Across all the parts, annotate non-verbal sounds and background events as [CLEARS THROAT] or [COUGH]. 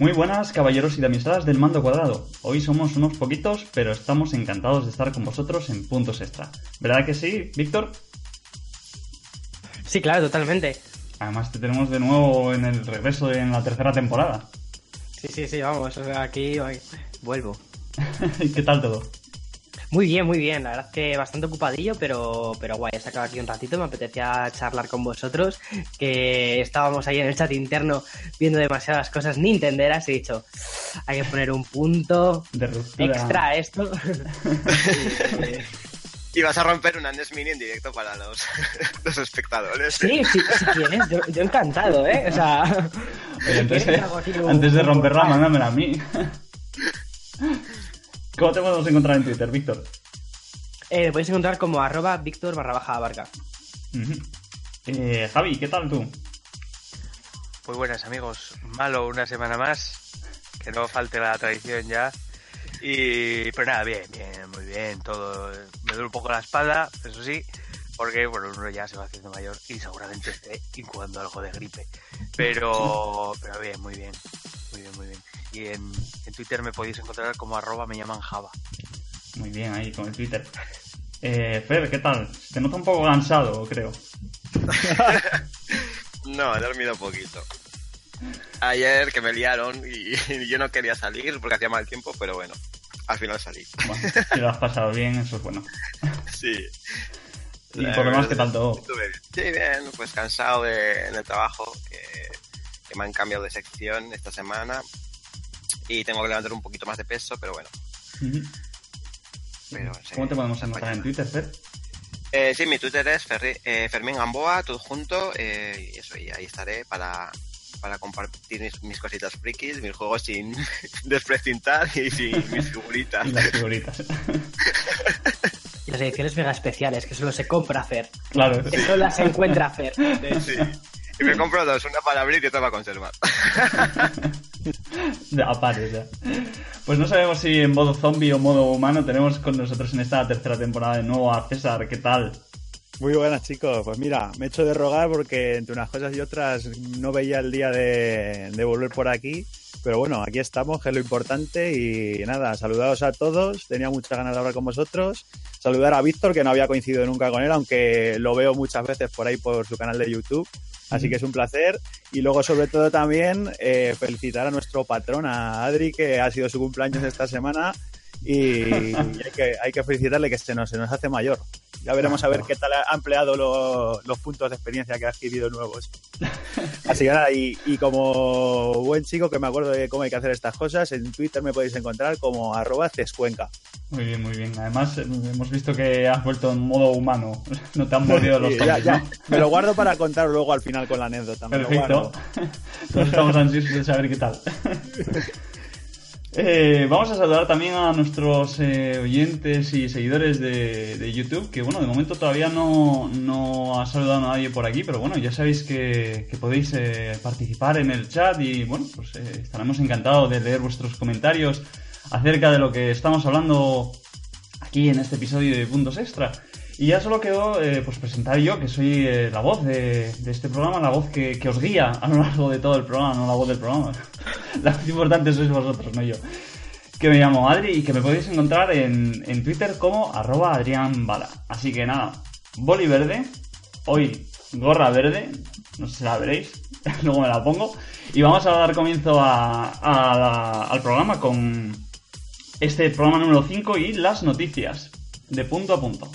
Muy buenas, caballeros y damiselas del mando cuadrado. Hoy somos unos poquitos, pero estamos encantados de estar con vosotros en Puntos Extra. ¿Verdad que sí, Víctor? Sí, claro, totalmente. Además te tenemos de nuevo en el regreso en la tercera temporada. Sí, sí, sí, vamos, aquí vuelvo. [LAUGHS] ¿Y qué tal todo? Muy bien, muy bien. La verdad que bastante ocupadillo, pero, pero guay. He sacado aquí un ratito. Me apetecía charlar con vosotros. Que estábamos ahí en el chat interno viendo demasiadas cosas nintenderas. He dicho, hay que poner un punto extra a esto. [LAUGHS] Y vas a romper una NES Mini en directo para los, [LAUGHS] los espectadores. Sí, sí, si quieres, yo, yo, encantado, ¿eh? O sea, antes, de romperla, mándamela a mí. [LAUGHS] ¿Cómo te podemos encontrar en Twitter, Víctor? Eh, podéis encontrar como arroba Víctor barra baja abarca. eh, Javi, ¿qué tal tú? Muy buenas amigos, malo una semana más, que no falte la tradición ya. Y pero nada, bien, bien, muy bien, todo. Me duele un poco la espalda, eso sí, porque bueno, uno ya se va haciendo mayor y seguramente esté incubando algo de gripe. Pero, pero bien, muy bien, muy bien, muy bien y en, Twitter me podéis encontrar como arroba me llaman Java. Muy bien, ahí con el Twitter. Eh, Fer, ¿qué tal? Te noto un poco cansado, creo. [LAUGHS] no, he dormido poquito. Ayer que me liaron y, yo no quería salir porque hacía mal tiempo, pero bueno, al final salí. Bueno, si lo has pasado bien, eso es bueno. [LAUGHS] Sí. Y por lo menos, ¿qué tal todo? Sí, bien, pues cansado de, en el trabajo, que, que me han cambiado de sección esta semana y tengo que levantar un poquito más de peso, pero bueno. ¿Cómo te podemos encontrar en Twitter, Fer? Eh, sí, mi Twitter es eh, Fermín Gamboa, todo junto, eh, y eso, y ahí estaré para, para compartir mis, cositas frikis, mis juegos sin [LAUGHS] desprecintar y sin [LAUGHS] mis figuritas. y las figuritas. y las ediciones mega especiales, que solo se compra Fer. Claro. Que solo las encuentra Fer. Sí. Y me compro dos, una para abrir y otra para conservar. [LAUGHS] [LAUGHS] Aparte, ya. Pues no sabemos si en modo zombie o modo humano tenemos con nosotros en esta tercera temporada de nuevo a César. ¿Qué tal? Muy buenas chicos, pues mira, me he hecho de rogar porque entre unas cosas y otras no veía el día de, de volver por aquí, pero bueno, aquí estamos, que es lo importante y nada, saludados a todos, tenía muchas ganas de hablar con vosotros, saludar a Víctor que no había coincidido nunca con él, aunque lo veo muchas veces por ahí por su canal de YouTube Así que es un placer. Y luego, sobre todo, también eh, felicitar a nuestro patrón, a Adri, que ha sido su cumpleaños esta semana. Y, hay, que, hay que felicitarle que se nos, se nos hace mayor. Ya veremos a ver [LAUGHS] qué tal ha empleado los puntos de experiencia que ha adquirido nuevos. Así que nada, y, como buen chico que me acuerdo de cómo hay que hacer estas cosas, en Twitter me podéis encontrar como arroba cescuenca. Muy bien, muy bien. Además, hemos visto que has vuelto en modo humano. [LAUGHS] No te han mordido los zombies, ya, Me lo guardo para contar luego al final con la anécdota. Perfecto. Todos [LAUGHS] estamos ansiosos de saber qué tal. Eh, vamos a saludar también a nuestros eh, oyentes y seguidores de, YouTube, que bueno, de momento todavía no, no, ha saludado a nadie por aquí, pero bueno, ya sabéis que, podéis eh, participar en el chat y bueno, pues estaremos encantados de leer vuestros comentarios acerca de lo que estamos hablando aquí en este episodio de Puntos Extra. Y ya solo quedó eh, pues presentar yo, que soy eh, la voz de, este programa, la voz que, os guía a lo largo de todo el programa, no la voz del programa. [LAUGHS] la más importante sois vosotros, no yo. Que me llamo Adri y que me podéis encontrar en, Twitter como arroba Adrián Bala. Así que nada, boli verde, hoy gorra verde, no sé si la veréis, [LAUGHS] luego me la pongo. Y vamos a dar comienzo al programa con este programa número 5 y las noticias, de punto a punto.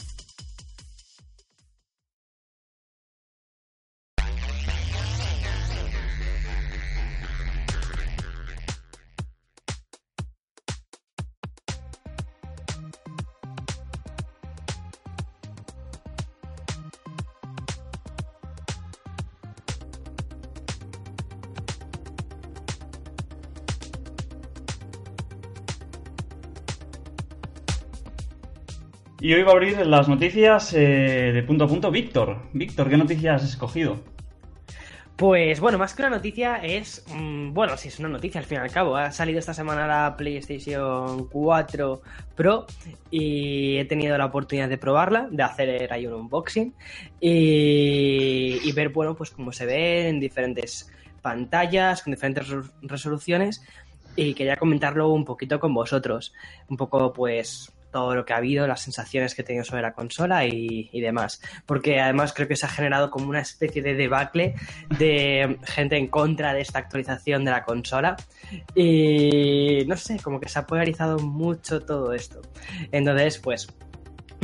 Y hoy va a abrir las noticias eh, de punto a punto Víctor. Víctor, ¿qué noticias has escogido? Pues bueno, más que una noticia es, mm, bueno, sí es una noticia al fin y al cabo. Ha salido esta semana la PlayStation 4 Pro y he tenido la oportunidad de probarla, de hacer ahí un unboxing y, y ver, bueno, pues cómo se ve en diferentes pantallas, con diferentes resol- resoluciones y quería comentarlo un poquito con vosotros. Un poco, pues, todo lo que ha habido, las sensaciones que he tenido sobre la consola y, demás. Porque además creo que se ha generado como una especie de debacle de gente en contra de esta actualización de la consola. Y no sé, como que se ha polarizado mucho todo esto. Entonces, pues,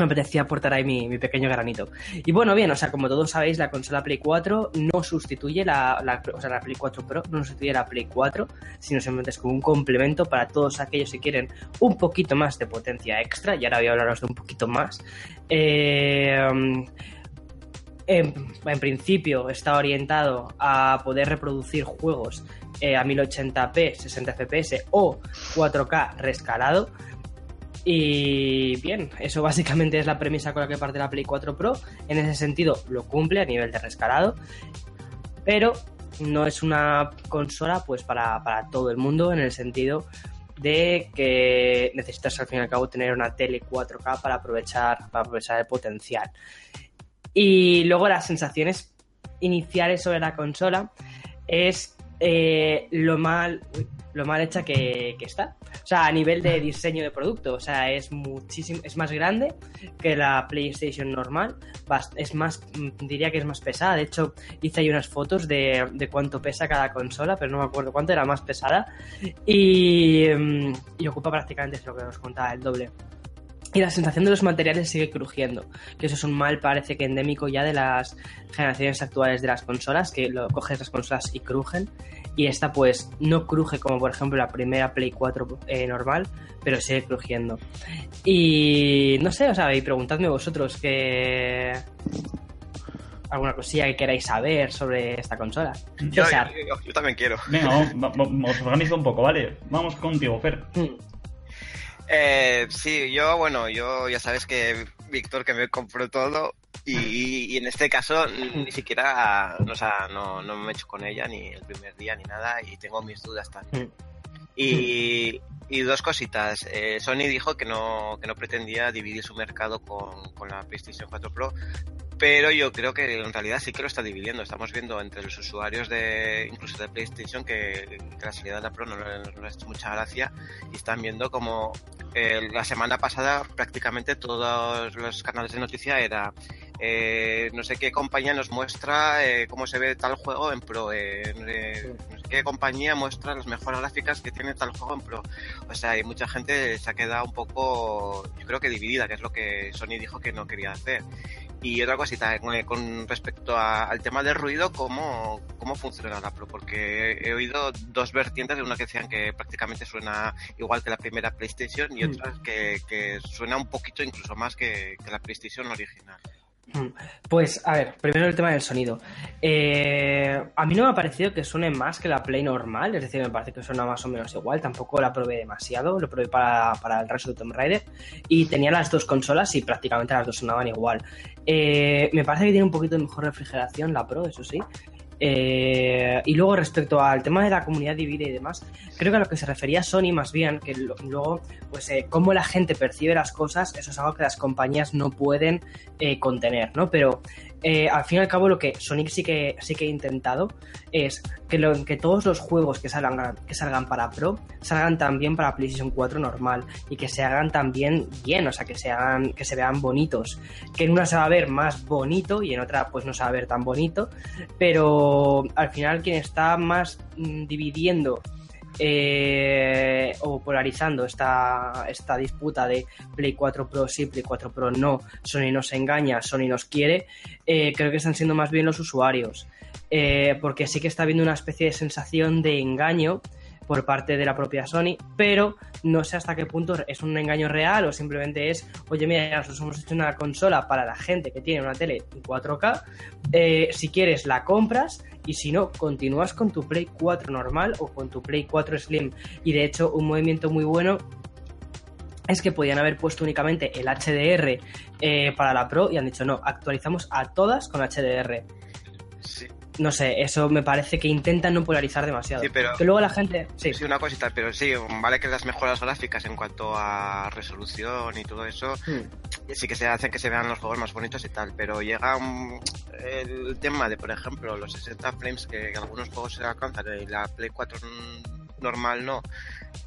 me apetecía aportar ahí mi, pequeño granito. Y bueno, bien, o sea, como todos sabéis, la consola Play 4 no sustituye la, o sea, la Play 4 Pro no sustituye la Play 4, sino simplemente es como un complemento para todos aquellos que quieren un poquito más de potencia extra. Y ahora voy a hablaros de un poquito más. Eh, en, en principio está orientado a poder reproducir juegos eh, a 1080p, 60 fps o 4K rescalado. Y bien, eso básicamente es la premisa con la que parte la Play 4 Pro. En ese sentido lo cumple a nivel de rescalado, pero no es una consola pues para, para todo el mundo en el sentido de que necesitas al fin y al cabo tener una tele 4K para aprovechar, para aprovechar el potencial. Y luego las sensaciones iniciales sobre la consola es eh, lo mal lo mal hecha que, que está. O sea, a nivel de diseño de producto, o sea, es muchísimo, es más grande que la PlayStation normal, es más, mm, diría que es más pesada. De hecho, hice ahí unas fotos de, de cuánto pesa cada consola, pero no me acuerdo cuánto era más pesada. Y, mm, y ocupa prácticamente lo que os contaba, el doble. Y la sensación de los materiales sigue crujiendo, que eso es un mal parece que endémico ya de las generaciones actuales de las consolas, que lo coges las consolas y crujen, y esta pues no cruje como por ejemplo la primera Play 4 eh, normal, pero sigue crujiendo. Y no sé, o sea, y preguntadme vosotros que alguna cosilla que queráis saber sobre esta consola. Yo, César. yo- yo también quiero. Venga, vamos, va- va- os organizo un poco, ¿vale? Vamos contigo, Fer. Mm, Eh, sí, yo, bueno, yo ya sabes que Víctor que me compró todo y, en este caso ni siquiera, o sea, no, no me he hecho con ella ni el primer día ni nada y tengo mis dudas también. Y, y dos cositas. Eh, Sony dijo que no, que no pretendía dividir su mercado con, con la PlayStation 4 Pro, pero yo creo que en realidad sí que lo está dividiendo. Estamos viendo entre los usuarios de incluso de PlayStation que, que la salida de la Pro no, no les ha hecho mucha gracia y están viendo como eh, la semana pasada prácticamente todos los canales de noticia era eh, no sé qué compañía nos muestra eh, cómo se ve tal juego en Pro, eh, eh, no sé qué compañía muestra las mejores gráficas que tiene tal juego en Pro. O sea, hay mucha gente se ha quedado un poco, yo creo que dividida, que es lo que Sony dijo que no quería hacer. Y otra cosita, con, con respecto a- al tema del ruido, ¿cómo, ¿cómo funciona la Pro? Porque he oído dos vertientes, de una que decían que prácticamente suena igual que la primera PlayStation y Mm. otras que, que suena un poquito incluso más que, que la PlayStation original. Mm. Pues, a ver, primero el tema del sonido. Eh, a mí no me ha parecido que suene más que la Play normal, es decir, me parece que suena más o menos igual. Tampoco la probé demasiado, lo probé para, para el resto de Tomb Raider y tenía las dos consolas y prácticamente las dos sonaban igual. Eh, me parece que tiene un poquito de mejor refrigeración la Pro, eso sí. Eh, y luego respecto al tema de la comunidad divide y demás, creo que a lo que se refería Sony más bien, que luego, pues eh, cómo la gente percibe las cosas, eso es algo que las compañías no pueden eh, contener, ¿no? Pero eh, al fin y al cabo lo que Sonic sí que sí que ha intentado es que todos los juegos que salgan, que salgan para Pro salgan también para PlayStation 4 normal y que se hagan también bien, o sea, que se hagan, que se vean bonitos. Que en una se va a ver más bonito y en otra pues no se va a ver tan bonito, pero al final quien está más mm, dividiendo eh, o polarizando esta, esta disputa de Play 4 Pro sí, Play 4 Pro no, Sony nos engaña, Sony nos quiere, eh, creo que están siendo más bien los usuarios. Eh, porque sí que está habiendo una especie de sensación de engaño por parte de la propia Sony, pero no sé hasta qué punto es un engaño real o simplemente es, oye, mira, nosotros hemos hecho una consola para la gente que tiene una tele 4K, eh, si quieres la compras y si no, continúas con tu Play 4 normal o con tu Play 4 Slim. Y de hecho, un movimiento muy bueno es que podían haber puesto únicamente el HDR eh, para la Pro y han dicho no, actualizamos a todas con HDR. Sí, No sé, eso me parece que intentan no polarizar demasiado. Sí, pero- Que luego la gente. Sí, sí, una cosita, pero sí, vale que las mejoras gráficas en cuanto a resolución y todo eso, Mm. sí que se hacen que se vean los juegos más bonitos y tal, pero llega un- el tema de, por ejemplo, los 60 frames que en algunos juegos se alcanzan y la Play 4 n- normal no,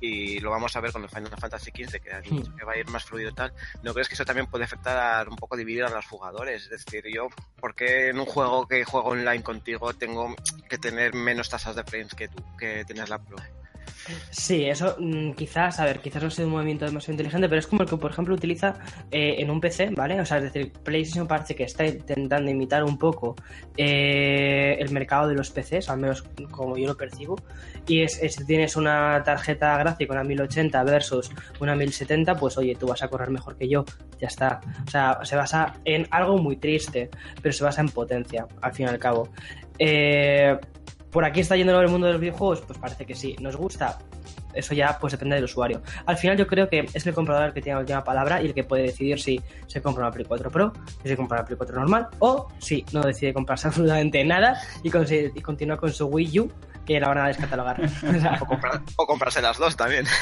y lo vamos a ver con el Final Fantasy XV, que, dicho que va a ir más fluido y tal, ¿no crees que eso también puede afectar a un poco dividir a los jugadores? Es decir, yo, ¿por qué en un juego que juego online contigo tengo que tener menos tasas de frames que tú, que tienes la Pro? Sí, eso mm, quizás, a ver, quizás no sea un movimiento demasiado inteligente, pero es como el que, por ejemplo, utiliza eh, en un PC, ¿vale? O sea, es decir, PlayStation parece que está intentando imitar un poco eh, el mercado de los PCs, al menos como yo lo percibo, y es, si tienes una tarjeta gráfica, una 1080 versus una 1070, pues oye, tú vas a correr mejor que yo, ya está. O sea, se basa en algo muy triste, pero se basa en potencia, al fin y al cabo. Eh, ¿Por aquí está yendo el mundo de los videojuegos? Pues parece que sí. ¿Nos gusta? Eso ya pues depende del usuario. Al final yo creo que es el comprador el que tiene la última palabra y el que puede decidir si se compra una Play 4 Pro, si se compra una Play 4 normal o si no decide comprarse [LAUGHS] absolutamente nada y, continúa con su Wii U que la van a descatalogar. [LAUGHS] O sea, O, comprar- o comprarse las dos también. [LAUGHS]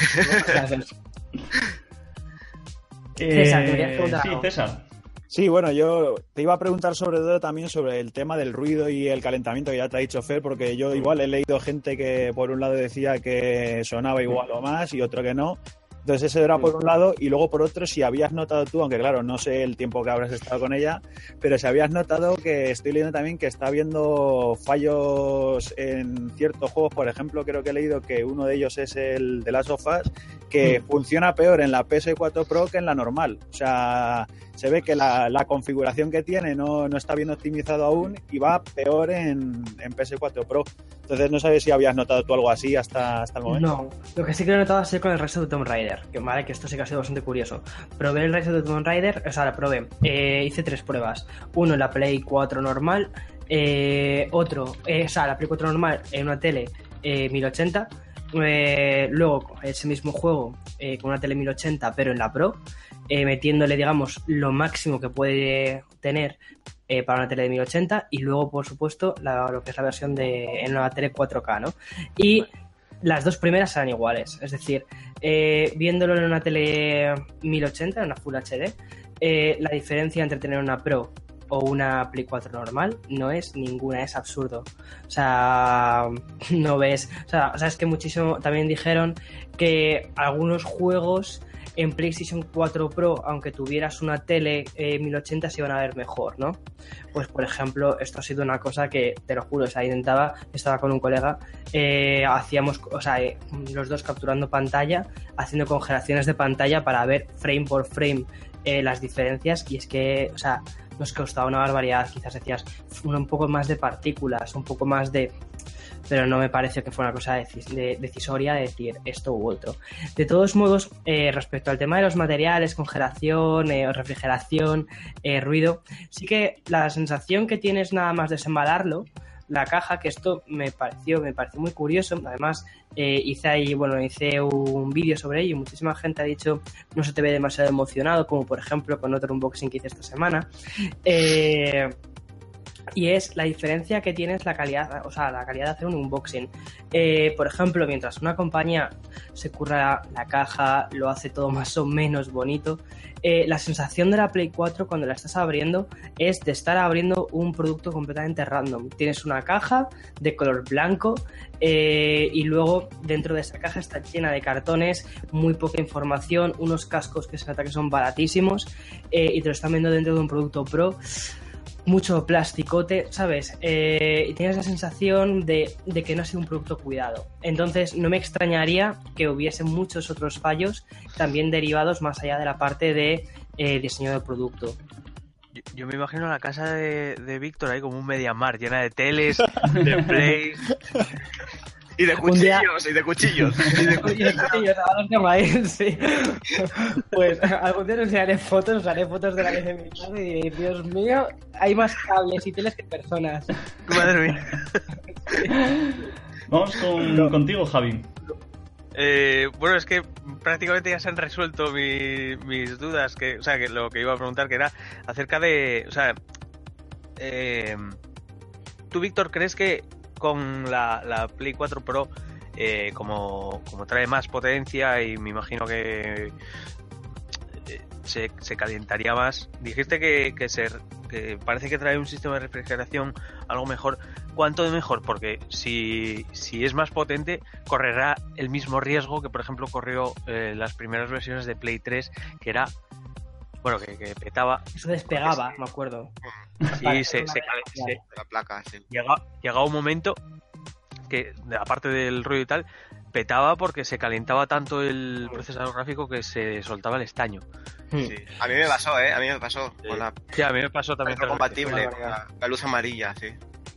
Eh, César, querías preguntar sí. César. Sí, bueno, yo te iba a preguntar sobre todo también sobre el tema del ruido y el calentamiento que ya te ha dicho Fer, porque yo igual he leído gente que por un lado decía que sonaba igual o más y otro que no. Entonces ese era por un lado y luego por otro si habías notado tú, aunque claro, no sé el tiempo que habrás estado con ella, pero si habías notado que estoy leyendo también que está habiendo fallos en ciertos juegos, por ejemplo, creo que he leído que uno de ellos es el de Last of Us, que funciona peor en la PS4 Pro que en la normal. O sea, se ve que la, la configuración que tiene no, no está bien optimizado aún y va peor en, en PS4 Pro. Entonces no sabes si habías notado tú algo así hasta, hasta el momento. No, lo que sí que he notado ha sido con el of the Tomb Raider, que vale, que esto sí que ha sido bastante curioso. Probé el of the Tomb Raider, o sea, la probé, eh, hice tres pruebas. Uno en la Play 4 normal, eh, otro, eh, o sea, la Play 4 normal en una tele eh, 1080, eh, luego ese mismo juego eh, con una tele 1080 pero en la Pro, eh, metiéndole, digamos, lo máximo que puede tener para una tele de 1080 y luego, por supuesto, la- lo que es la versión de en una tele 4K, ¿no? Y las dos primeras eran iguales, es decir, viéndolo en una tele 1080, en una Full HD, la diferencia entre tener una Pro o una Play 4 normal no es ninguna, es absurdo. O sea, [LAUGHS] no ves. O sea, o sea, es que muchísimo. También dijeron que algunos juegos en PlayStation 4 Pro, aunque tuvieras una tele eh, 1080, se iban a ver mejor, ¿no? Pues, por ejemplo, esto ha sido una cosa que, te lo juro, o sea, intentaba, estaba con un colega, eh, hacíamos, o sea, eh, los dos capturando pantalla, haciendo congelaciones de pantalla para ver frame por frame eh, las diferencias, y es que, o sea, nos costaba una barbaridad, quizás decías un, poco más de partículas, un poco más de pero no me parece que fuera una cosa decis- de- decisoria de decir esto u otro. De todos modos, eh, respecto al tema de los materiales, congelación, eh, refrigeración, eh, ruido, sí que la sensación que tienes nada más desembalarlo, la caja, que esto me pareció, me pareció muy curioso, además eh, hice ahí, bueno, hice un vídeo sobre ello muchísima gente ha dicho no se te ve demasiado emocionado, como por ejemplo con otro unboxing que hice esta semana. Eh, y es la diferencia que tienes la calidad, o sea, la calidad de hacer un unboxing. Eh, por ejemplo, mientras una compañía se curra la caja, lo hace todo más o menos bonito, eh, la sensación de la Play 4 cuando la estás abriendo es de estar abriendo un producto completamente random. Tienes una caja de color blanco eh, y luego dentro de esa caja está llena de cartones, muy poca información, unos cascos que se nota que son baratísimos y te lo están vendiendo dentro de un producto pro mucho plasticote, ¿sabes? Eh, y tienes la sensación de, de que no ha sido un producto cuidado. Entonces, no me extrañaría que hubiese muchos otros fallos también derivados más allá de la parte de eh, diseño del producto. Yo, yo me imagino la casa de, de Víctor ahí como un Mediamar, llena de teles, de [LAUGHS] plays. Y de día- cuchillos, y de cuchillos. [LAUGHS] Y después- y después yo estaba los temas ahí, sí. Pues algún día os enseñaré fotos, os haré fotos de la vez de mi casa y diréis, Dios mío, hay más cables y teles que personas. Madre mía. [LAUGHS] Vamos con, contigo, Javi. Eh, bueno, es que prácticamente ya se han resuelto mi- mis dudas, que, o sea, que lo que iba a preguntar que era acerca de, o sea, eh, tú Víctor, ¿crees que con la, la Play 4 Pro, eh, como, como trae más potencia y me imagino que eh, se, se calentaría más, dijiste que, que, que parece que trae un sistema de refrigeración algo mejor, ¿cuánto de mejor? Porque si, si es más potente, correrá el mismo riesgo que, por ejemplo, corrió eh, las primeras versiones de Play 3, que era, bueno, que, que petaba Eso despegaba, me acuerdo. y Vale, se, se, claro. se- De la placa, sí. llega, llega un momento que, aparte del ruido y tal, petaba porque se calentaba tanto el procesador gráfico que se soltaba el estaño. Hmm. Sí. A mí me pasó, ¿eh? A mí me pasó. Con la Sí, a mí me pasó también. compatible, con vale. la, la luz amarilla, sí.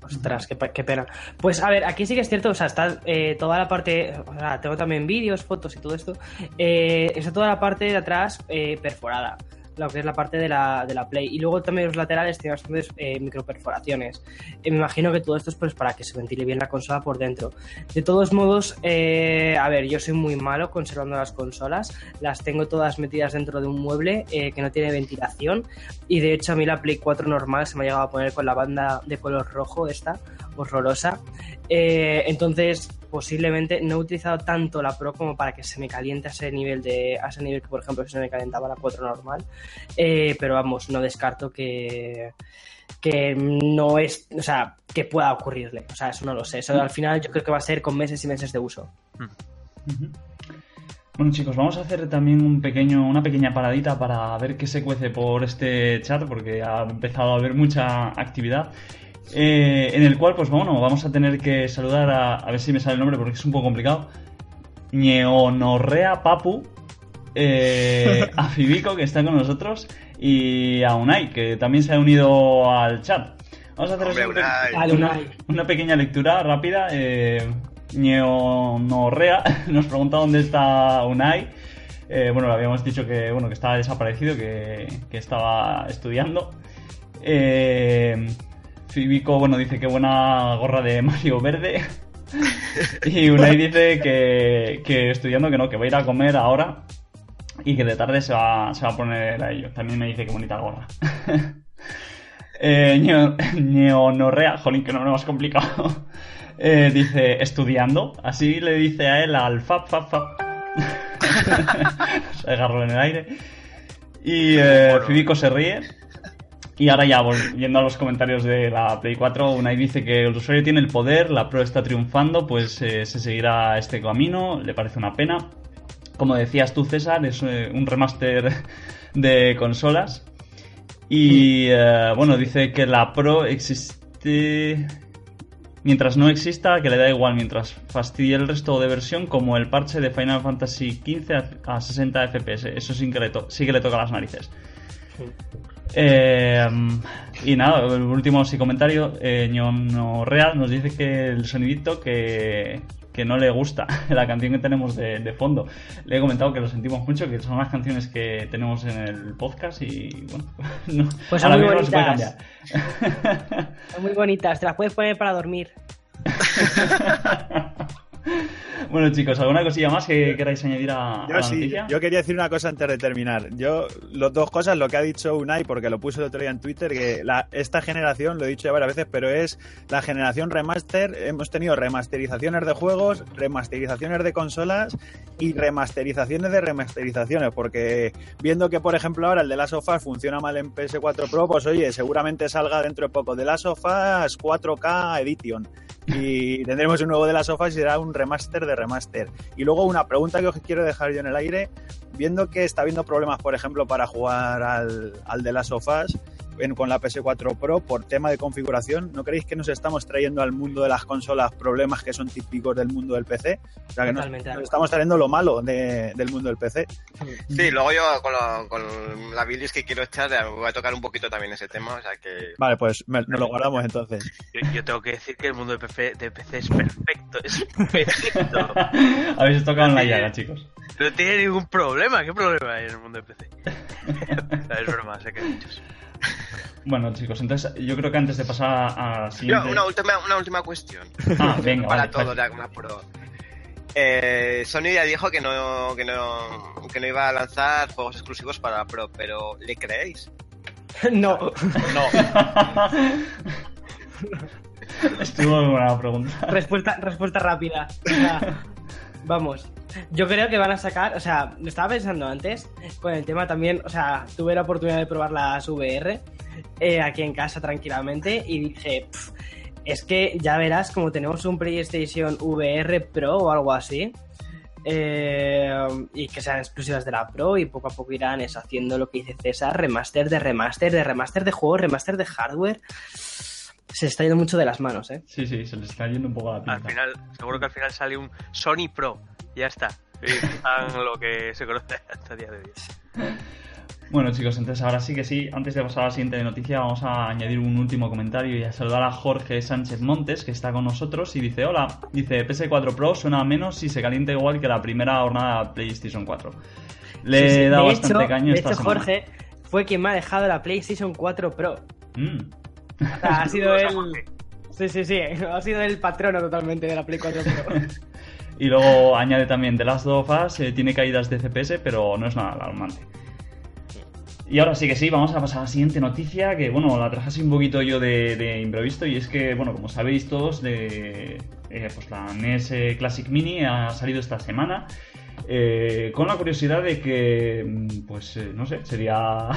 Ostras, qué pena. Pues a ver, aquí sí que es cierto, o sea, está eh, toda la parte, o sea, tengo también vídeos, fotos y todo esto, eh, está toda la parte de atrás eh, perforada, lo que es la parte de la, de la Play. Y luego también los laterales tienen bastantes eh, microperforaciones. Eh, me imagino que todo esto es pues para que se ventile bien la consola por dentro. De todos modos, eh, a ver, yo soy muy malo conservando las consolas, las tengo todas metidas dentro de un mueble eh, que no tiene ventilación y de hecho a mí la Play 4 normal se me ha llegado a poner con la banda de color rojo esta, horrorosa. Entonces, posiblemente no he utilizado tanto la Pro como para que se me caliente a ese nivel de a ese nivel que por ejemplo se me calentaba la 4 normal. Eh, pero vamos, no descarto que que no es, o sea, que pueda ocurrirle. O sea, eso no lo sé. Eso al final yo creo que va a ser con meses y meses de uso. Bueno chicos, vamos a hacer también un pequeño, una pequeña paradita para ver qué se cuece por este chat, porque ha empezado a haber mucha actividad. Eh, en el cual, pues bueno, vamos a tener que saludar a, a ver si me sale el nombre porque es un poco complicado. Ñeonorrea Papu, eh, [LAUGHS] a Fibico que está con nosotros y a Unai que también se ha unido al chat. Vamos a hacer Hombre, una, una pequeña lectura rápida. Eh, Ñeonorrea [LAUGHS] nos pregunta dónde está Unai. Eh, bueno, le habíamos dicho que, bueno, que estaba desaparecido, que, que estaba estudiando. Eh, Fibico, bueno, dice que buena gorra de Mario Verde. [LAUGHS] y Unai dice que, que estudiando que no, que va a ir a comer ahora y que de tarde se va, se va a poner a ello. También me dice que bonita gorra. [LAUGHS] eh, Ñeonorrea, jolín, que nombre más complicado. [LAUGHS] Eh, dice estudiando. Así le dice a él al Fab Fab Fab. se agarró en el aire. Y eh, se ríe. Y ahora ya, volviendo a los comentarios de la Play 4, Unai dice que el usuario tiene el poder, la Pro está triunfando, pues eh, se seguirá este camino, le parece una pena. Como decías tú, César, es eh, un remaster [LAUGHS] de consolas. Y eh, bueno, dice que la Pro existe mientras no exista, que le da igual, mientras fastidie el resto de versión, como el parche de Final Fantasy XV a, a 60 FPS. Eso sí que le, to- sí que le toca las narices. Eh, y nada, el último sí comentario, eh, Ñono Real nos dice que el sonidito que, que no le gusta [LAUGHS] la canción que tenemos de, de fondo. Le he comentado que lo sentimos mucho, que son las canciones que tenemos en el podcast y bueno, [LAUGHS] no, Pues son muy bonitas. Son muy bonitas, te las puedes poner para dormir. [LAUGHS] [LAUGHS] bueno chicos, ¿alguna cosilla más que queráis añadir a, a Yo la sí, noticia? yo quería decir una cosa antes de terminar. Yo, las dos cosas, lo que ha dicho Unai, porque lo puse el otro día en Twitter, que la, esta generación, lo he dicho ya varias veces, pero es la generación remaster. Hemos tenido remasterizaciones de juegos, remasterizaciones de consolas y remasterizaciones de remasterizaciones, porque viendo que, por ejemplo, ahora el de Last of Us funciona mal en PS4 Pro, pues oye, seguramente salga dentro de poco de Last of Us 4K Edition. Y tendremos un nuevo de Last of Us y será un remaster de remaster. Y luego una pregunta que os quiero dejar yo en el aire, viendo que está habiendo problemas, por ejemplo, para jugar al, al de Last of Us en- con la PS4 Pro por tema de configuración, ¿no creéis que nos estamos trayendo al mundo de las consolas problemas que son típicos del mundo del PC? O sea, que nos, estamos trayendo lo malo de- del mundo del PC. Sí, luego yo con, lo- con la bilis que quiero echar eh, voy a tocar un poquito también ese tema, o sea que... Vale, pues me- nos lo guardamos entonces. Yo, yo tengo que decir que el mundo de PC, de PC es perfecto, es perfecto. [LAUGHS] Habéis tocado en la llaga, chicos. No tiene ningún problema. ¿Qué problema hay en el mundo de PC? [LAUGHS] es broma, sé que hay muchos. Bueno chicos, entonces yo creo que antes de pasar a la Yo, siguiente... una, última, una última cuestión. Ah, venga, [LAUGHS] para vale, todo vale. Agma Pro. Eh, Sony ya dijo que no, que, no, que no iba a lanzar juegos exclusivos para Pro, pero ¿le creéis? [LAUGHS] no. No, [LAUGHS] Estuvo muy buena pregunta. Respuesta, respuesta rápida. Vamos. Yo creo que van a sacar, o sea, lo estaba pensando antes, con el tema también, o sea, tuve la oportunidad de probar las VR eh, aquí en casa tranquilamente y dije, "Pf, es que ya verás como tenemos un PlayStation VR Pro o algo así. eh, y que sean exclusivas de la Pro y poco a poco irán eso, haciendo lo que dice César, remaster de remaster, de remaster de juegos, remaster de hardware. Se está yendo mucho de las manos, ¿eh? Sí, sí, se le está yendo un poco la Al pinta. final, seguro que al final sale un Sony Pro. y Ya está. Y lo que se conoce hasta el día de hoy. Bueno, chicos, entonces ahora sí que sí, antes de pasar a la siguiente noticia, vamos a añadir un último comentario y a saludar a Jorge Sánchez Montes, que está con nosotros y dice: Hola, dice PS4 Pro suena menos si se calienta igual que la primera jornada de PlayStation 4. Le Sí, sí. he dado de bastante hecho, caño de esta hecho, semana. Jorge fue quien me ha dejado la PlayStation 4 Pro. Mm. O sea, ha sido [LAUGHS] él. Sí, sí, sí. [LAUGHS] Ha sido el patrono totalmente de la Play 4 Pro. [LAUGHS] Y luego añade también The Last of Us, eh, tiene caídas de CPS, pero no es nada alarmante. Y ahora sí que sí, vamos a pasar a la siguiente noticia, que bueno, la traje así un poquito yo de, de improviso, y es que, bueno, como sabéis todos, de, eh, pues la NES Classic Mini ha salido esta semana, eh, con la curiosidad de que, mm, pues, eh, no sé, sería [LAUGHS] a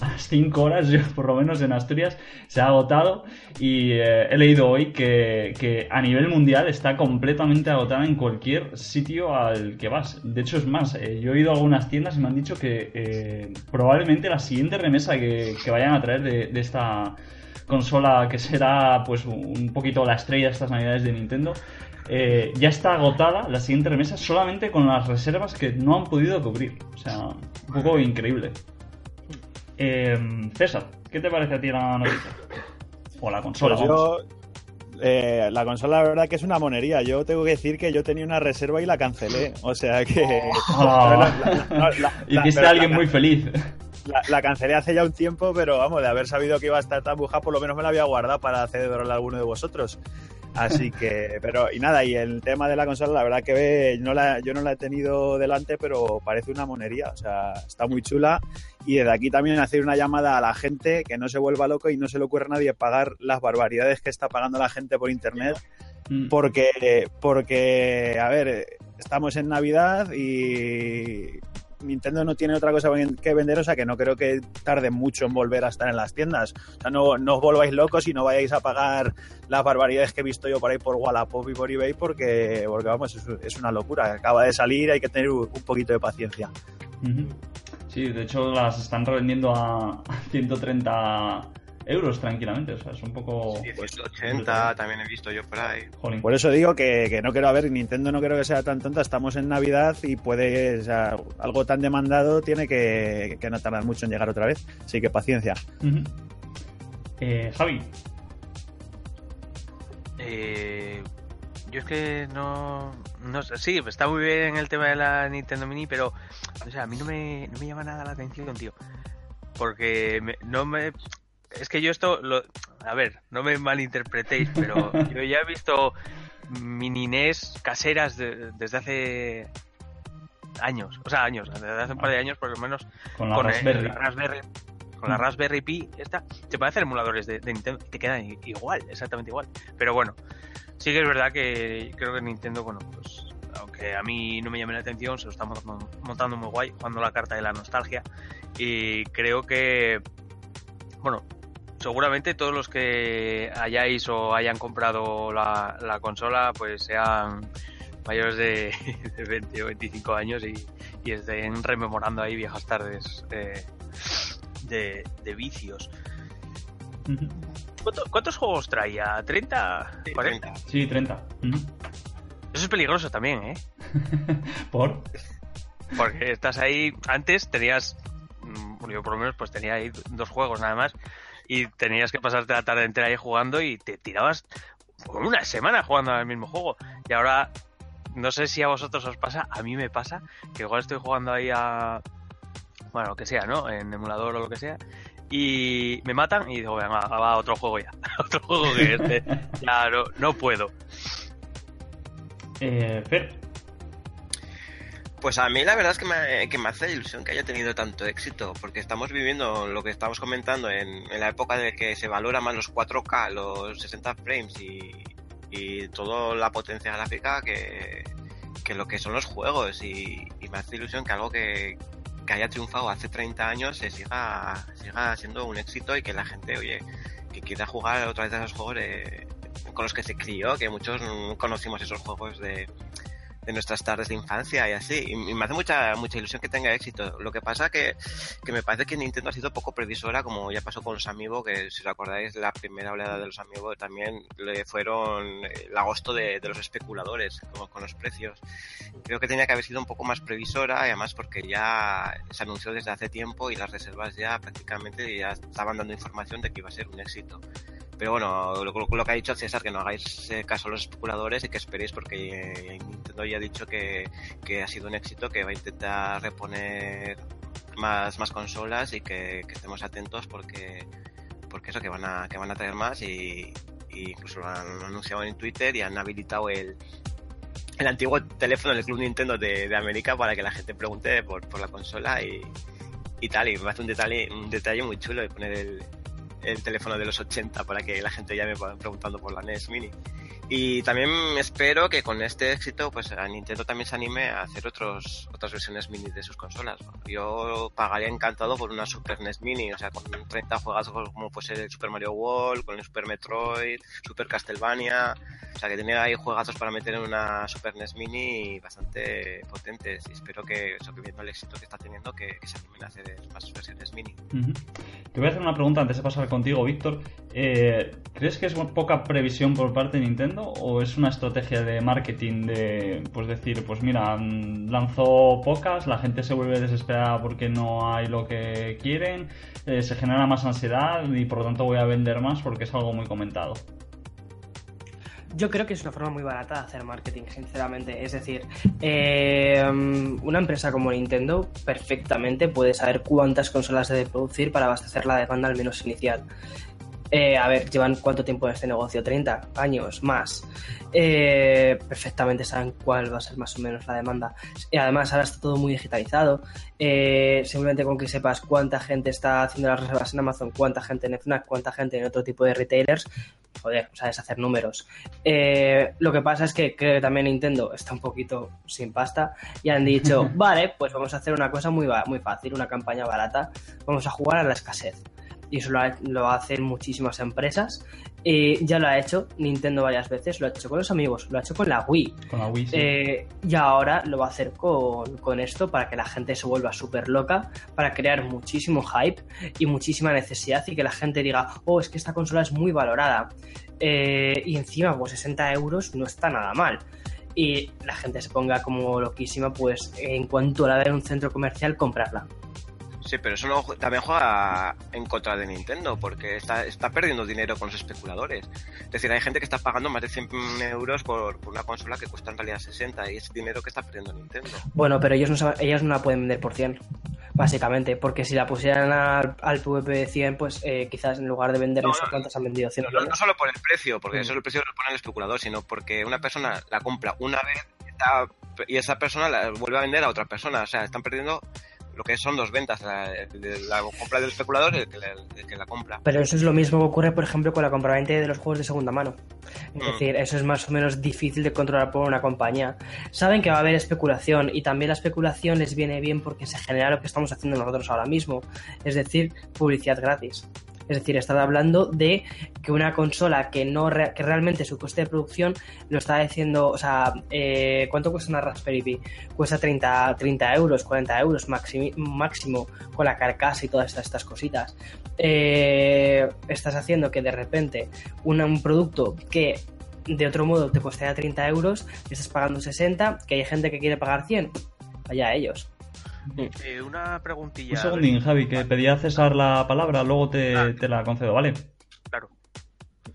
las 5 horas, yo por lo menos en Asturias, se ha agotado y eh, he leído hoy que, que a nivel mundial está completamente agotada en cualquier sitio al que vas. De hecho, es más, yo he ido a algunas tiendas y me han dicho que probablemente la siguiente remesa que, que vayan a traer de, de esta consola que será pues un poquito la estrella de estas navidades de Nintendo eh, ya está agotada la siguiente remesa solamente con las reservas que no han podido cubrir. O sea, un poco increíble. Eh, César, ¿qué te parece a ti la noticia? O la consola, Pues yo, eh, la consola, la verdad que es una monería. Yo tengo que decir que yo tenía una reserva y la cancelé. O sea que. [LAUGHS] La- Hiciste a alguien muy feliz. La, la cancelé hace ya un tiempo, pero vamos, de haber sabido que iba a estar tan buja, por lo menos me la había guardado para celebrarla a alguno de vosotros. Así que, pero, y nada, y el tema de la consola, la verdad que no la, yo no la he tenido delante, pero parece una monería, o sea, está muy chula. Y desde aquí también hacer una llamada a la gente que no se vuelva loco y no se le ocurre a nadie pagar las barbaridades que está pagando la gente por internet, Mm. porque, porque, a ver, estamos en Navidad y Nintendo no tiene otra cosa que vender, o sea que no creo que tarde mucho en volver a estar en las tiendas. O sea, no, no os volváis locos y no vayáis a pagar las barbaridades que he visto yo por ahí por Wallapop y por eBay porque, porque vamos, es, es una locura. Acaba de salir, hay que tener un poquito de paciencia. Sí, de hecho las están revendiendo a [LAUGHS] 130 euros tranquilamente. O sea, es un poco... 180 también he visto yo por ahí. Jolín. Por eso digo que, que no quiero, a ver, Nintendo no creo que sea tan tonta, estamos en Navidad y puede, o sea, algo tan demandado tiene que, que no tardar mucho en llegar otra vez. Así que paciencia. Eh, Javi, Eh, yo es que no, no sé, sí, está muy bien el tema de la Nintendo Mini, pero o sea, a mí no me, no me llama nada la atención, tío. Porque me- no me... Es que yo esto, lo, a ver, no me malinterpretéis, pero yo ya he visto mini NES caseras de- desde hace años, o sea, años, desde hace un par de años por lo menos, con la con el- Raspberry. la Raspberry con la Mm. Raspberry Pi esta se puede hacer emuladores de, de Nintendo te quedan igual exactamente igual pero bueno sí que es verdad que creo que Nintendo bueno pues aunque a mí no me llame la atención se lo está montando muy guay jugando la carta de la nostalgia y creo que bueno seguramente todos los que hayáis o hayan comprado la, la consola pues sean mayores de, [LAUGHS] de 20 o 25 años y, y estén rememorando ahí viejas tardes eh, de, de vicios. Ujú. ¿Cuánto- ¿Cuántos juegos traía? ¿30? Sí, ¿40? 30. Sí, 30. Ujú. Eso es peligroso también, ¿eh? [LAUGHS] ¿Por? Porque estás ahí, antes tenías, mm, yo por lo menos pues tenía ahí dos juegos nada más y tenías que pasarte la tarde entera ahí jugando y te tirabas una semana jugando al mismo juego. Y ahora, no sé si a vosotros os pasa, a mí me pasa que igual estoy jugando ahí a, bueno, lo que sea, ¿no? En emulador o lo que sea. Y me matan y digo, venga, va, va, otro juego ya. [LAUGHS] otro juego que este, [LAUGHS] ya no, no puedo. Eh, Fer, Pues a mí la verdad es que me, que me hace ilusión que haya tenido tanto éxito, porque estamos viviendo lo que estamos comentando en, en la época de que se valora más los 4K, los 60 frames y, y toda la potencia gráfica que, que lo que son los juegos. Y, y me hace ilusión que algo que, que haya triunfado hace 30 años se siga, siga siendo un éxito y que la gente, oye, que quiera jugar otra vez a esos juegos de- con los que se crió, que muchos conocimos esos juegos de, de nuestras tardes de infancia y así. Y, me hace mucha mucha ilusión que tenga éxito. Lo que pasa que, que me parece que Nintendo ha sido poco previsora, como ya pasó con los Amiibo, que si os acordáis, la primera oleada de los Amiibo también le fueron el agosto de, de los especuladores con, con los precios. Creo que tenía que haber sido un poco más previsora, y además porque ya se anunció desde hace tiempo y las reservas ya prácticamente ya estaban dando información de que iba a ser un éxito. Pero bueno, lo, que ha dicho César, que no hagáis eh, caso a los especuladores y que esperéis porque eh, Nintendo ya ha dicho que, que ha sido un éxito, que va a intentar reponer más, más consolas y que, que estemos atentos porque, porque eso, que van a, que van a traer más y, y incluso lo han anunciado en Twitter y han habilitado el, el antiguo teléfono del Club Nintendo de, de América para que la gente pregunte por, por la consola y, y tal. Y me hace un detalle, un detalle muy chulo de poner el, el teléfono de los 80 para que la gente llame preguntando por la NES Mini. Y también espero que con este éxito, pues a Nintendo también se anime a hacer otros, otras versiones mini de sus consolas. Yo pagaría encantado por una Super NES Mini, o sea, con 30 juegos como el Super Mario World, con el Super Metroid, Super Castlevania, o sea, que tiene ahí juegazos para meter en una Super NES Mini bastante potentes. Y espero que, eso, que el éxito que está teniendo, que, se animen a hacer más versiones mini. Ujú. Te voy a hacer una pregunta antes de pasar contigo, Víctor. Eh, ¿Crees que es poca previsión por parte de Nintendo o es una estrategia de marketing de, pues decir, pues mira, mm, lanzó pocas, la gente se vuelve desesperada porque no hay lo que quieren, eh, se genera más ansiedad y por lo tanto voy a vender más porque es algo muy comentado? Yo creo que es una forma muy barata de hacer marketing, sinceramente. Es decir, eh, una empresa como Nintendo perfectamente puede saber cuántas consolas debe producir para abastecer la demanda al menos inicial. Eh, a ver, llevan cuánto tiempo en este negocio, 30 años más. Eh, perfectamente saben cuál va a ser más o menos la demanda. Y además, ahora está todo muy digitalizado. Eh, simplemente con que sepas cuánta gente está haciendo las reservas en Amazon, cuánta gente en Fnac, cuánta gente en otro tipo de retailers, joder, sabes hacer números. Lo que pasa es que creo que también Nintendo está un poquito sin pasta y han dicho, [LAUGHS] vale, pues vamos a hacer una cosa muy, muy fácil, una campaña barata. Vamos a jugar a la escasez y eso lo, ha- lo hacen muchísimas empresas. Eh, ya lo ha hecho Nintendo varias veces, lo ha hecho con los amigos, lo ha hecho con la Wii. Con la Wii, sí. Eh, y ahora lo va a hacer con, con esto para que la gente se vuelva súper loca, para crear muchísimo hype y muchísima necesidad y que la gente diga, oh, es que esta consola es muy valorada. Eh, y encima, pues 60 euros no está nada mal. Y la gente se ponga como loquísima, pues en cuanto la vea en un centro comercial, comprarla. Sí, pero eso no- también juega en contra de Nintendo, porque está, está perdiendo dinero con los especuladores. Es decir, hay gente que está pagando más de 100 euros por, por una consola que cuesta en realidad 60 y es dinero que está perdiendo Nintendo. Bueno, pero ellos no, ellos no la pueden vender por 100, básicamente, porque si la pusieran al, al PvP de 100, pues eh, quizás en lugar de vender no cuántas han vendido 100. No, no solo por el precio, porque Mm. eso el precio lo pone el especulador, sino porque una persona la compra una vez y esa persona la vuelve a vender a otra persona. O sea, están perdiendo lo que son dos ventas, la, la compra del especulador y el que la, el que la compra. Pero eso es lo mismo que ocurre, por ejemplo, con la compraventa de los juegos de segunda mano. Es Mm. decir, eso es más o menos difícil de controlar por una compañía. Saben que va a haber especulación y también la especulación les viene bien porque se genera lo que estamos haciendo nosotros ahora mismo, es decir, publicidad gratis. Es decir, estaba hablando de que una consola que no re- que realmente su coste de producción lo está diciendo, o sea, eh, ¿cuánto cuesta una Raspberry Pi? Cuesta 30, 30 euros, 40 euros máximo, con la carcasa y todas estas, estas cositas. Eh, estás haciendo que de repente una- un producto que de otro modo te costaría 30 euros, estás pagando 60, que hay gente que quiere pagar 100, allá ellos. Eh, una preguntilla. Un segundín, Javi, que pedía a César la palabra, luego te, te la concedo, ¿vale?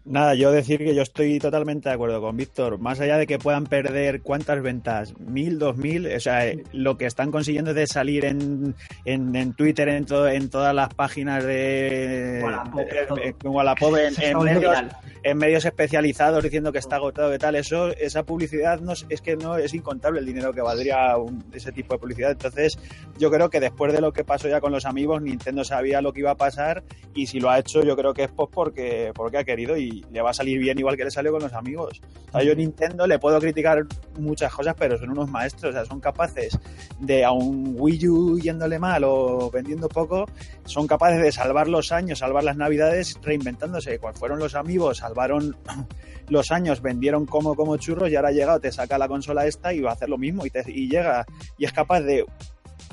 Nada, yo decir que yo estoy totalmente de acuerdo con Víctor. Más allá de que puedan perder cuántas ventas, mil, dos mil, o sea, eh, lo que están consiguiendo de salir en, en, en Twitter, en, todo, en todas las páginas de Wallapop, de- en [LAUGHS] en, medios, en medios especializados diciendo que está agotado y tal, eso, esa publicidad no, es es que no es incontable el dinero que valdría un- ese tipo de publicidad. Entonces, yo creo que después de lo que pasó ya con los amigos, Nintendo sabía lo que iba a pasar y si lo ha hecho, yo creo que es pues porque, porque ha querido y le va a salir bien igual que le salió con los amigos. O sea, yo Nintendo le puedo criticar muchas cosas, pero son unos maestros, o sea, son capaces de a un Wii U yéndole mal o vendiendo poco, son capaces de salvar los años, salvar las navidades reinventándose. Cuando fueron los amigos, salvaron [CLEARS THROAT] los años, vendieron como como churros y ahora ha llegado, te saca la consola esta y va a hacer lo mismo y, te- y llega y es capaz de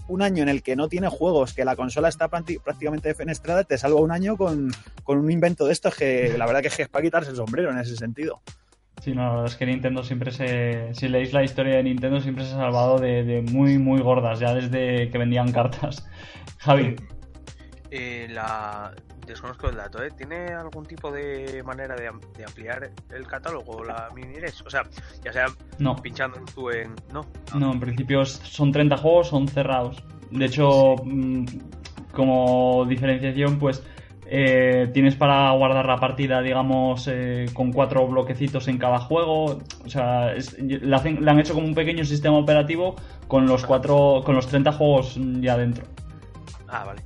un año en el que no tiene juegos, que la consola está prácti- prácticamente defenestrada, te salva un año con, con un invento de estos que la verdad que es para quitarse el sombrero en ese sentido. Sí, no, la verdad es que Nintendo siempre se. Si leéis la historia de Nintendo, siempre se ha salvado de, de muy, muy gordas, ya desde que vendían cartas. [LAUGHS] Javi, Eh, la... Desconozco el dato, ¿eh? ¿Tiene algún tipo de manera de, am- de ampliar el catálogo la mini NES? O sea, ya sea no. pinchando tú en... No. No, en principio son 30 juegos, son cerrados. De hecho, mm, como diferenciación, pues eh, tienes para guardar la partida, digamos, eh, con cuatro bloquecitos en cada juego. O sea, es- le, hacen- le han hecho como un pequeño sistema operativo con los cuatro, con los 30 juegos ya dentro. Ah, vale.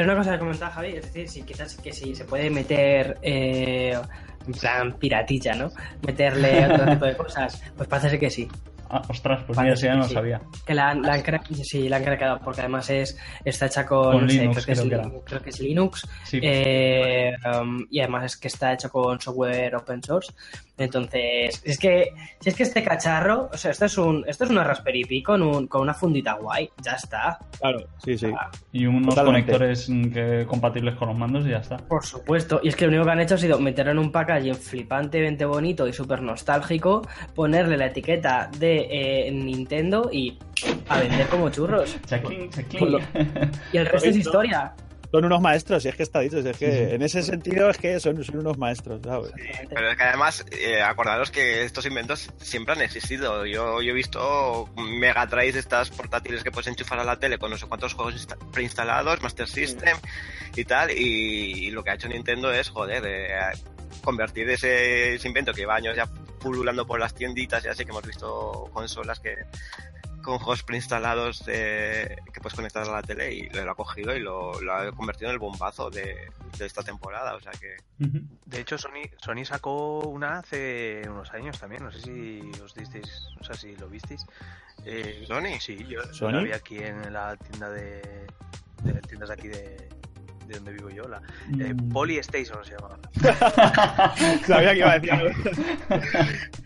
Pero una cosa que comentaba Javi, es decir, si quizás que si se puede meter eh, en plan piratilla, ¿no? Meterle [LAUGHS] otro tipo de cosas, pues parece ser que sí. Ah, ostras, pues mira, si ya no lo sí. sabía. Que la han, la han cra- sí, la han craqueado porque además es está hecha con, Con no sé, Linux, creo, que es, creo que Li- creo que es Linux Sí. eh, um, y además es que está hecho con software open source. Entonces, es que si es que este cacharro, o sea, esto es un esto es una Raspberry Pi con un con una fundita guay, ya está. Claro, sí, sí. y unos totalmente. conectores mm, que, compatibles con los mandos y ya está. Por supuesto, y es que lo único que han hecho ha sido meterlo en un packaging flipantemente bonito y súper nostálgico, ponerle la etiqueta de eh, Nintendo y a vender como churros. Chaquín, chaquín. Por lo- Y el resto es historia. Son unos maestros, y es que está dicho, si es que Sí, sí. en ese sentido es que son, son unos maestros, ¿sabes? Pero es que además, eh, acordaros que estos inventos siempre han existido. Yo, yo he visto Mega Drive, estas portátiles que puedes enchufar a la tele con no sé cuántos juegos insta- preinstalados, Master System y tal. Y, y lo que ha hecho Nintendo es, joder, eh, convertir ese, ese invento que lleva años ya pululando por las tienditas y así que hemos visto consolas que con juegos preinstalados eh, que puedes conectar a la tele y lo ha cogido y lo, lo ha convertido en el bombazo de, de esta temporada. O sea que. De hecho, Sony, Sony sacó una hace unos años también. No sé si os disteis, no sé si lo visteis. Eh, ¿Sony? Sí, yo ¿Sony? la vi aquí en la tienda de, de las tiendas de aquí de, de donde vivo yo, la eh, Mm. Polystation se llamaba. [LAUGHS] Sabía que iba a decir algo. [LAUGHS]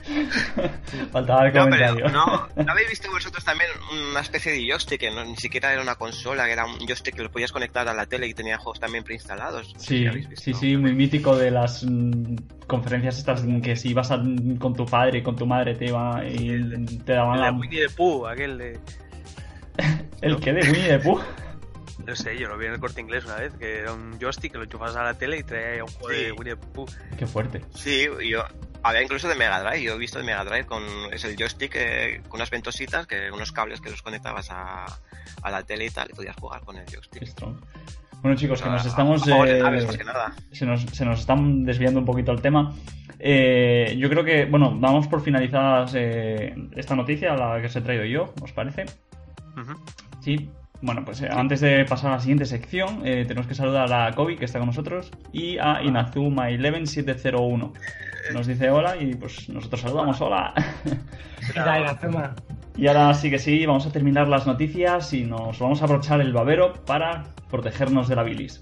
Faltaba el No, comentario. pero no, [LAUGHS] ¿no habéis visto vosotros también una especie de joystick que no, ni siquiera era una consola, que era un joystick que lo podías conectar a la tele y tenía juegos también preinstalados? No Sí, si habéis visto. sí, sí, muy mítico de las mm, conferencias estas en que si ibas a- con tu padre y con tu madre te iba y te daban El la... de Winnie the Pooh, aquel de... ¿El que de Winnie the Pooh? No sé, yo lo vi en el corte inglés una vez, que era un joystick que lo enchufabas a la tele y traía un juego Sí. de Winnie the Pooh. Qué fuerte. Sí, yo había incluso de Mega Drive, yo he visto de Mega Drive con es el joystick eh, con unas ventositas, que unos cables que los conectabas a, a la tele y tal, y podías jugar con el joystick. strong. Bueno chicos, que A- nos estamos... eh, naves, más que nada. se nos, se nos están desviando un poquito el tema. Eh, yo creo que, bueno, damos por finalizadas eh, esta noticia, la que os he traído yo, ¿os parece? Sí. Bueno, pues eh, antes de pasar a la siguiente sección, eh, tenemos que saludar a Kobe, que está con nosotros, y a Inazuma11701. Nos dice hola y pues nosotros saludamos hola. ¿Qué tal, Inazuma? y ahora sí que sí, vamos a terminar las noticias y nos vamos a abrochar el babero para protegernos de la bilis.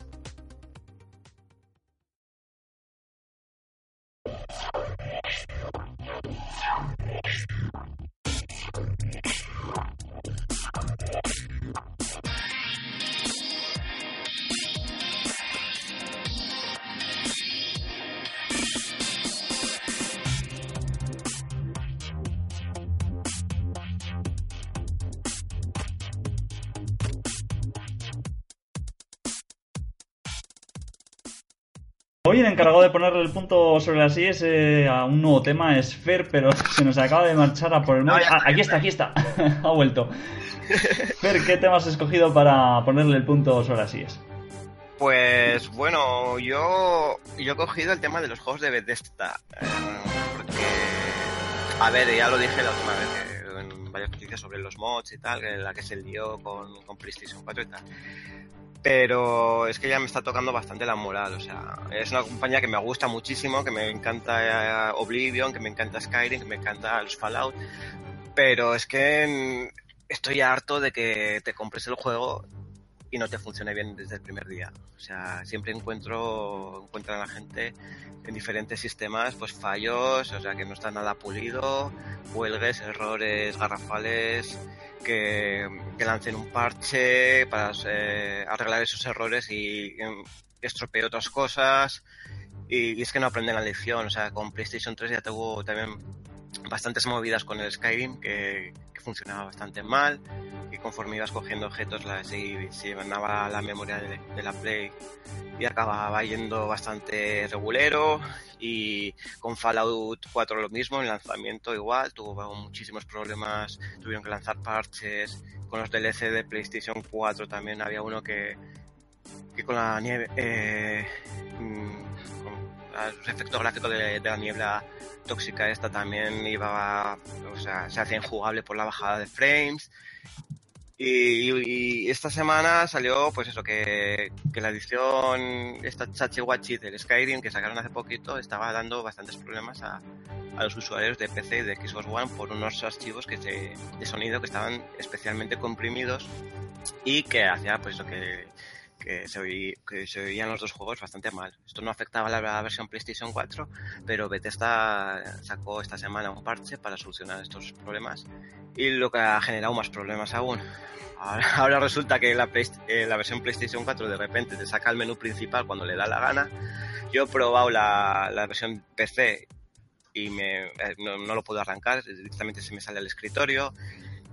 Hoy el encargado de ponerle el punto sobre las IES eh, a un nuevo tema es Fer, pero se nos acaba de marchar a por el No, Ah, aquí está, aquí está. [LAUGHS] ha vuelto. Fer, ¿qué tema has escogido para ponerle el punto sobre las IES? Pues bueno, yo, yo he cogido el tema de los juegos de Bethesda. eh, porque, a ver, ya lo dije la última vez que en varias noticias sobre los mods y tal, que la que se lió con, con PlayStation 4 y tal. Pero es que ya me está tocando bastante la moral. O sea, es una compañía que me gusta muchísimo, que me encanta eh, Oblivion, que me encanta Skyrim, que me encanta los Fallout. Pero es que mm, estoy harto de que te compres el juego y no te funcione bien desde el primer día. O sea, siempre encuentro, encuentran a la gente en diferentes sistemas, pues fallos, o sea, que no está nada pulido, huelgues, errores garrafales, que, lancen un parche para eh, arreglar esos errores y estropee otras cosas. Y, y es que no aprenden la lección. O sea, con PlayStation 3 ya tuvo también bastantes movidas con el Skyrim que, que funcionaba bastante mal y conforme ibas cogiendo objetos la, se, se llenaba la memoria de, de, la Play y acababa yendo bastante regulero. Y con Fallout 4 lo mismo, el lanzamiento igual, tuvo muchísimos problemas, tuvieron que lanzar parches, con los DLC de PlayStation 4 también había uno que, que con la nieve, eh, con los efectos gráficos de, la niebla tóxica esta también iba, o sea, se hacía injugable por la bajada de frames. Y, y, esta semana salió, pues eso, que, que la edición, esta Chachiwachi del Skyrim que sacaron hace poquito, estaba dando bastantes problemas a, a los usuarios de PC y de Xbox One por unos archivos que se, de sonido que estaban especialmente comprimidos y que hacía, pues eso, que, que se, oí, que se oían los dos juegos bastante mal. Esto no afectaba a la versión PlayStation 4, pero Bethesda sacó esta semana un parche para solucionar estos problemas y lo que ha generado más problemas aún. Ahora, [LAUGHS] ahora resulta que la, eh, la, versión PlayStation 4 de repente te saca el menú principal cuando le da la gana. Yo he probado la, la versión PC y me, eh, no, no, lo puedo arrancar, directamente se me sale al escritorio.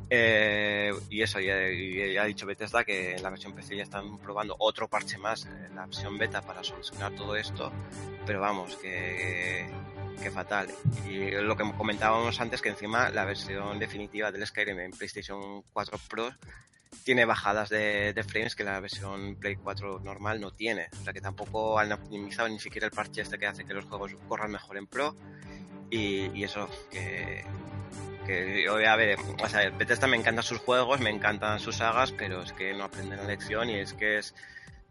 Eh, y eso, ya, ya, ha dicho Bethesda que en la versión PC ya están probando otro parche más, en la versión beta, para solucionar todo esto. Pero vamos, que, que fatal. Y lo que comentábamos antes, que encima la versión definitiva del Skyrim en PlayStation 4 Pro tiene bajadas de, de, frames que la versión Play 4 normal no tiene. O sea que tampoco han optimizado ni siquiera el parche este que hace que los juegos corran mejor en Pro. Y, y eso, que, que a ver, o sea, Bethesda me encantan sus juegos, me encantan sus sagas, pero es que no aprenden la lección y es que es,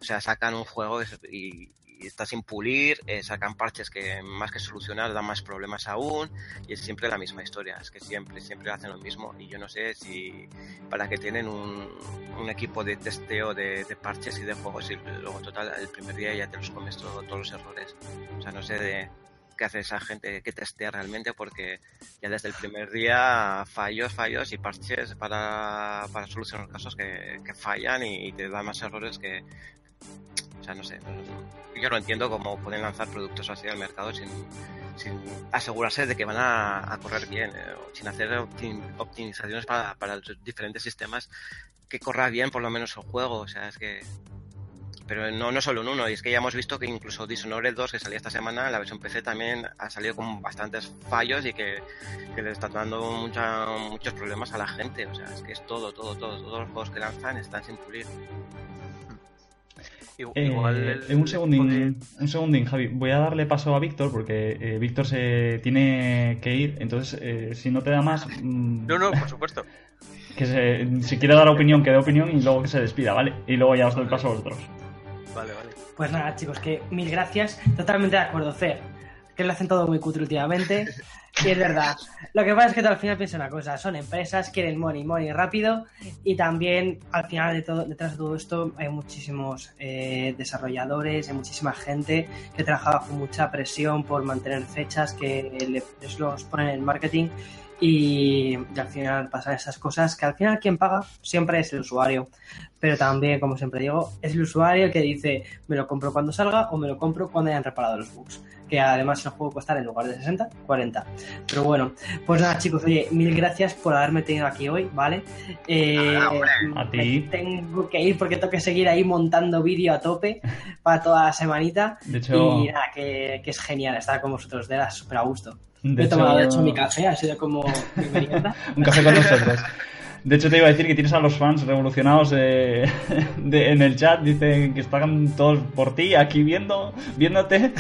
o sea, sacan un juego y, y está sin pulir, eh, sacan parches que más que solucionar dan más problemas aún y es siempre la misma historia, es que siempre, siempre hacen lo mismo y yo no sé si para que tienen un, un equipo de testeo de, de, parches y de juegos y luego total el primer día ya te los comes todo, todos los errores, o sea, no sé de qué hace esa gente que testea realmente porque ya desde el primer día fallos, fallos y parches para, para solucionar casos que, que fallan y, y te dan más errores que, o sea, no sé, yo no entiendo cómo pueden lanzar productos así al mercado sin, sin asegurarse de que van a, a correr bien, eh, sin hacer optim, optimizaciones para, para los diferentes sistemas que corra bien por lo menos el juego, o sea, es que pero no, no solo en uno, y es que ya hemos visto que incluso Dishonored 2, que salía esta semana, la versión PC también ha salido con bastantes fallos y que, que le está dando mucha, muchos problemas a la gente. O sea, es que es todo, todo, todo, todos los juegos que lanzan están sin pulir. Igual eh, un segundín, un segundín, Javi. Voy a darle paso a Víctor porque eh, Víctor se tiene que ir. Entonces, eh, si no te da más. Mmm, [LAUGHS] no, no, por supuesto. [LAUGHS] Que se, si quiere dar opinión, que dé opinión y luego que se despida, ¿vale? Y luego ya os doy paso a vosotros. Vale, vale. Pues nada, chicos, que mil gracias. Totalmente de acuerdo, Fer. Que lo hacen todo muy cutre últimamente. Y es verdad. Lo que pasa es que al final piensa una cosa, son empresas, quieren money, money rápido y también al final de todo, detrás de todo esto hay muchísimos eh, desarrolladores, hay muchísima gente que trabaja bajo mucha presión por mantener fechas que les los ponen en marketing y, y, al final pasan esas cosas que al final quien paga siempre es el usuario. Pero también, como siempre digo, es el usuario el que dice me lo compro cuando salga o me lo compro cuando hayan reparado los bugs. Que además el juego costará en lugar de 60, 40. Pero bueno, pues nada chicos, oye, mil gracias por haberme tenido aquí hoy, ¿vale? Eh, ah, a ti. Tengo que ir porque tengo que seguir ahí montando vídeo a tope para toda la semanita. De hecho... Y nada, que, que es genial estar con vosotros, de la súper a gusto. De he hecho... tomado de hecho mi café, ha sido como mi [LAUGHS] Un café con nosotros. [LAUGHS] De hecho, te iba a decir que tienes a los fans revolucionados eh, [LAUGHS] de- en el chat. Dicen que están todos por ti, aquí viendo, viéndote.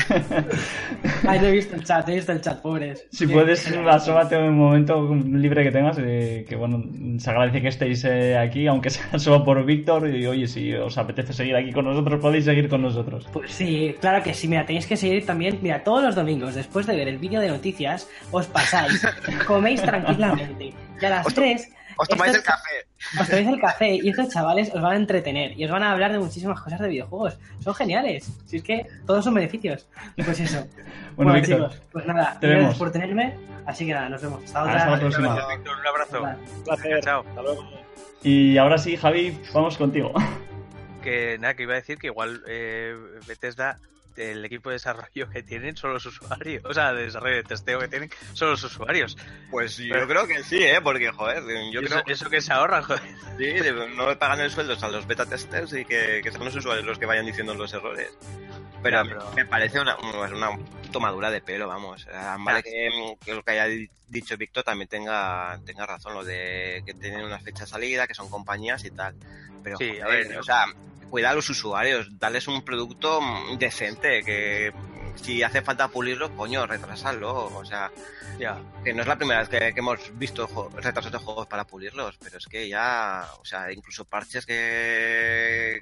[LAUGHS] Ay, no he visto el chat, he visto el chat, pobres. si Qué- puedes, asómate un momento libre que tengas. eh, que bueno, se agradece que estéis eh, aquí, aunque [LAUGHS] sea solo por Víctor. Y oye, si os apetece seguir aquí con nosotros, podéis seguir con nosotros. Pues sí, claro que sí. Mira, tenéis que seguir también. Mira, todos los domingos, después de ver el vídeo de noticias, os pasáis, coméis tranquilamente. Y a las Os to- 3 Os tomáis el café. os tomáis el café y estos chavales os van a entretener y os van a hablar de muchísimas cosas de videojuegos. Son geniales. Si es que todos son beneficios. Pues eso. [LAUGHS] Bueno, Bueno, Víctor, chicos, pues nada, te gracias vemos. por tenerme. Así que nada, nos vemos. Hasta otra. Hasta la próxima. Gracias, Víctor, un abrazo. Un placer. Chao. Hasta luego. Y ahora sí, Javi, vamos contigo. Que nada, que iba a decir que igual eh, Bethesda, el equipo de desarrollo que tienen son los usuarios. O sea, de desarrollo de testeo que tienen son los usuarios. Pues yo Pero- creo que sí, ¿eh? Porque, joder, yo eso, creo eso que se ahorran, joder. sí, no le pagan el sueldo a los beta testers y que, que son los usuarios los que vayan diciendo los errores. Pero, me parece una, una tomadura de pelo, vamos. Vale que, que lo que haya di- dicho Víctor también tenga, tenga razón, lo de que tienen una fecha de salida, que son compañías y tal. Pero, Sí, a ver, o sea, cuida a los usuarios, darles un producto decente, que si hace falta pulirlo, coño, retrasarlo. O sea, Ya. que no es la primera vez que, que hemos visto retrasos de juegos para pulirlos, pero es que ya, o sea, incluso parches que,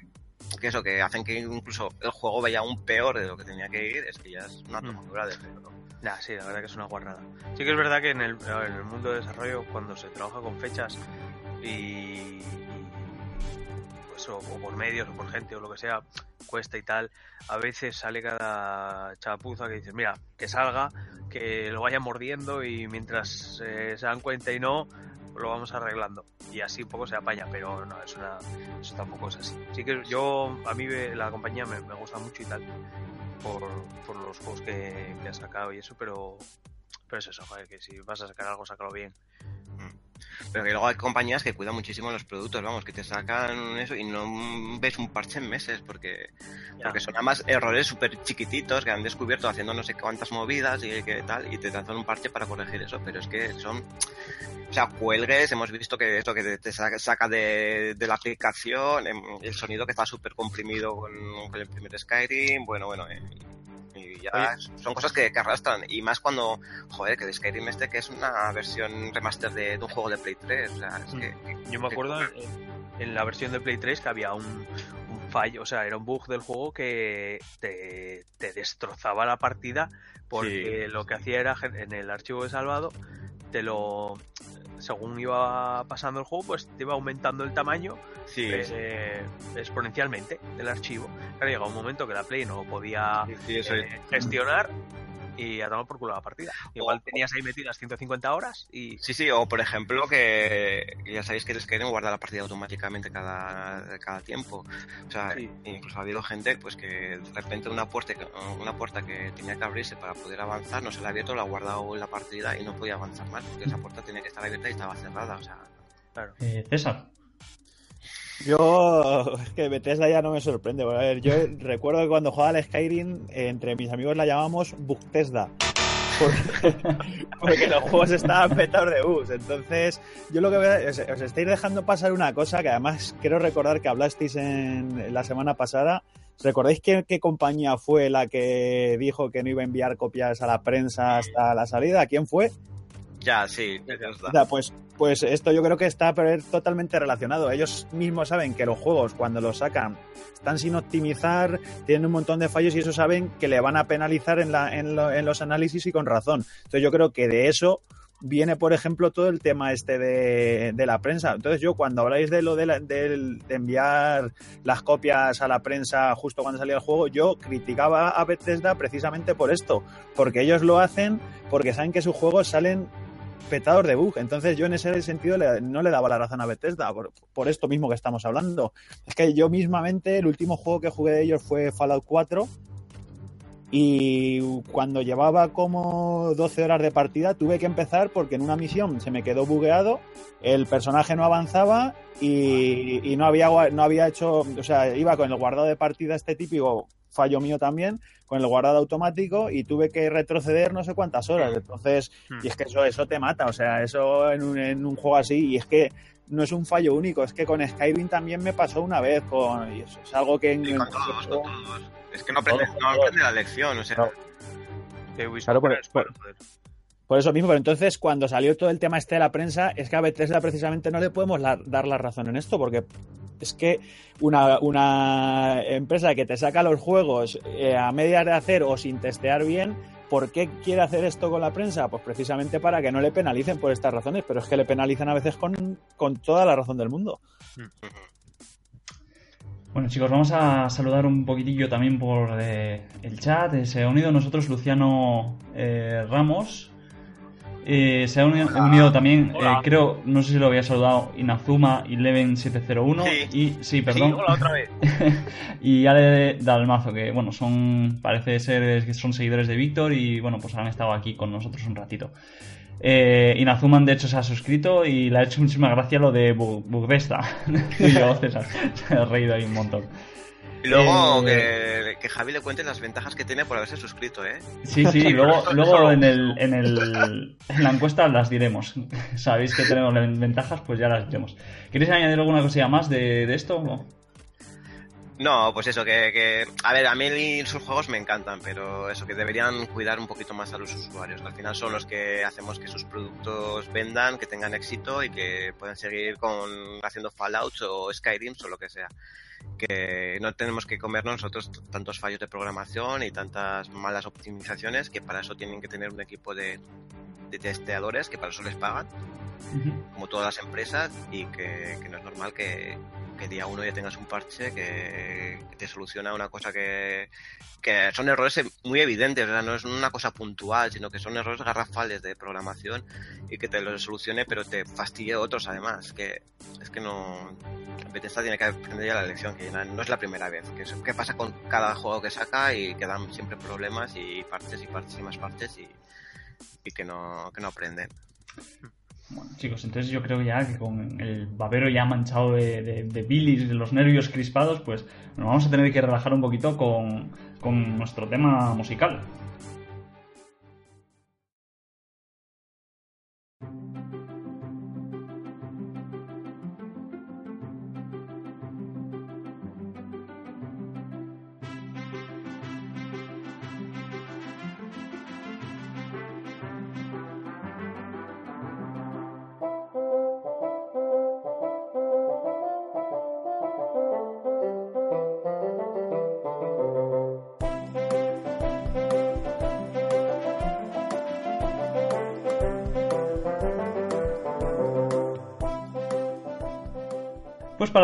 que eso, que hacen que incluso el juego vaya aún peor de lo que tenía que ir, es que ya es una Mm. tomadura de pelo. Nah, sí, la verdad que es una guarrada. Sí que es verdad que en el, en el mundo de desarrollo, cuando se trabaja con fechas y, pues, o, por medios o por gente o lo que sea, cuesta y tal, a veces sale cada chapuza que dices, mira, que salga, que lo vayan mordiendo y mientras eh, se dan cuenta y no, lo vamos arreglando. Y así un poco se apaña, pero no, es una, eso tampoco es así. Sí que yo, a mí la compañía me, gusta mucho y tal, por, por los juegos que, que ha sacado y eso, pero, pero es eso, que si vas a sacar algo, sácalo bien. Pero que luego hay compañías que cuidan muchísimo los productos, vamos, que te sacan eso y no ves un parche en meses, porque, Ya. porque son además errores súper chiquititos que han descubierto haciendo no sé cuántas movidas y que tal, y te dan un parche para corregir eso, pero es que son, o sea, cuelgues, hemos visto que esto que te- te saca, de la aplicación, em, el sonido que está súper comprimido con, con el primer Skyrim, bueno, bueno, eh, y ya Oye. son cosas que, que arrastran, y más cuando, joder, que el Skyrim este que es una versión remaster de, de un juego de Play 3, o sea, es Mm. que... Yo me acuerdo en, en la versión de Play 3 que había un, un fallo, o sea, era un bug del juego que te, te destrozaba la partida porque lo que hacía era en el archivo de salvado te lo según iba pasando el juego pues te iba aumentando el tamaño Sí, eh, exponencialmente del archivo. Claro, llega un momento que la Play no podía sí, eh, gestionar y a tomar por culo la partida. Igual tenías ahí metidas 150 horas y Sí, sí, o por ejemplo que ya sabéis que el Skyrim guarda la partida automáticamente cada, cada tiempo. O sea, Sí. incluso ha habido gente pues que de repente una puerta, que- una puerta que tenía que abrirse para poder avanzar no se la ha abierto, la ha guardado en la partida y no podía avanzar más porque esa puerta tenía que estar abierta y estaba cerrada. O sea, claro. Eh, César. Yo, es que Bethesda ya no me sorprende. A ver, yo recuerdo que cuando jugaba al Skyrim, entre mis amigos la llamábamos Bugtesda. Porque, [LAUGHS] porque los juegos estaban petados de bugs. Entonces, yo lo que veo es, os estáis dejando pasar una cosa que además quiero recordar que hablasteis en, la semana pasada. ¿Recordáis qué compañía fue la que dijo que no iba a enviar copias a la prensa hasta la salida? ¿Quién fue? Ya, sí, ya está. O sea, pues, pues esto yo creo que está totalmente relacionado. Ellos mismos saben que los juegos, cuando los sacan, están sin optimizar, tienen un montón de fallos y eso saben que le van a penalizar en, la, en, lo- en los análisis y con razón. Entonces yo creo que de eso viene, por ejemplo, todo el tema este de, de la prensa. Entonces yo cuando habláis de lo de, la- del- de enviar las copias a la prensa justo cuando salía el juego, yo criticaba a Bethesda precisamente por esto, porque ellos lo hacen porque saben que sus juegos salen petados de bug. Entonces yo en ese sentido no le daba la razón a Bethesda por, esto mismo que estamos hablando. Es que yo mismamente el último juego que jugué de ellos fue Fallout 4 y cuando llevaba como 12 horas de partida tuve que empezar porque en una misión se me quedó bugueado, el personaje no avanzaba y, y no había no había hecho, o sea, iba con el guardado de partida este típico fallo mío también, con el guardado automático y tuve que retroceder no sé cuántas horas. Entonces, y es que eso, eso te mata, o sea, eso en un, en un juego así, y es que no es un fallo único, es que con Skyrim también me pasó una vez, con, y eso es algo que en, con todos, con todos. Es que no aprende, no aprende la lección, o sea. Ubisoft, Claro, por- es por-. Por eso mismo, pero entonces cuando salió todo el tema este de la prensa, es que a Bethesda precisamente no le podemos dar la razón en esto, porque es que una, una empresa que te saca los juegos eh, a medias de hacer o sin testear bien, ¿por qué quiere hacer esto con la prensa? Pues precisamente para que no le penalicen por estas razones, pero es que le penalizan a veces con, con toda la razón del mundo. Bueno chicos, vamos a saludar un poquitillo también por eh, el chat. Eh, se ha unido nosotros Luciano eh, Ramos. Eh, se ha unido, unido también, eh, creo, no sé si lo había saludado, Inazuma 11701 Sí. y sí, perdón, Sí, hola otra vez. [LAUGHS] y Ale Dalmazo, que bueno, son, parece ser que son seguidores de Víctor y bueno, pues han estado aquí con nosotros un ratito. Eh, Inazuman de hecho se ha suscrito y le ha hecho muchísima gracia lo de Bu- Bugbesta. [LAUGHS] y yo, César, [LAUGHS] se ha reído ahí un montón. Y luego Eh, que, que Javi le cuente las ventajas que tiene por haberse suscrito, ¿eh? Sí, sí, luego, luego en, el, en, el, en la encuesta las diremos. [LAUGHS] Sabéis que tenemos ventajas, pues ya las diremos. ¿Queréis añadir alguna cosilla más de, de esto? No. No, pues eso, que, que- A ver, a mí sus juegos me encantan, pero eso, que deberían cuidar un poquito más a los usuarios. Al final son los que hacemos que sus productos vendan, que tengan éxito y que puedan seguir con haciendo Fallout o Skyrim o lo que sea. Que no tenemos que comernos nosotros tantos fallos de programación y tantas malas optimizaciones, que para eso tienen que tener un equipo de, de testeadores, que para eso les pagan como todas las empresas y que, que no es normal que, que día uno ya tengas un parche que, te soluciona una cosa que, que son errores muy evidentes, o sea, no es una cosa puntual, sino que son errores garrafales de programación y que te los solucione pero te fastidie otros además, que es que no... Bethesda tiene que aprender ya la lección, que no es la primera vez, que, es- que pasa con cada juego que saca y que dan siempre problemas y parches y parches y más parches y, y que, no, que no aprenden. Bueno, chicos, entonces yo creo ya que con el babero ya manchado de, de, de bilis, de los nervios crispados, pues nos vamos a tener que relajar un poquito con, con nuestro tema musical.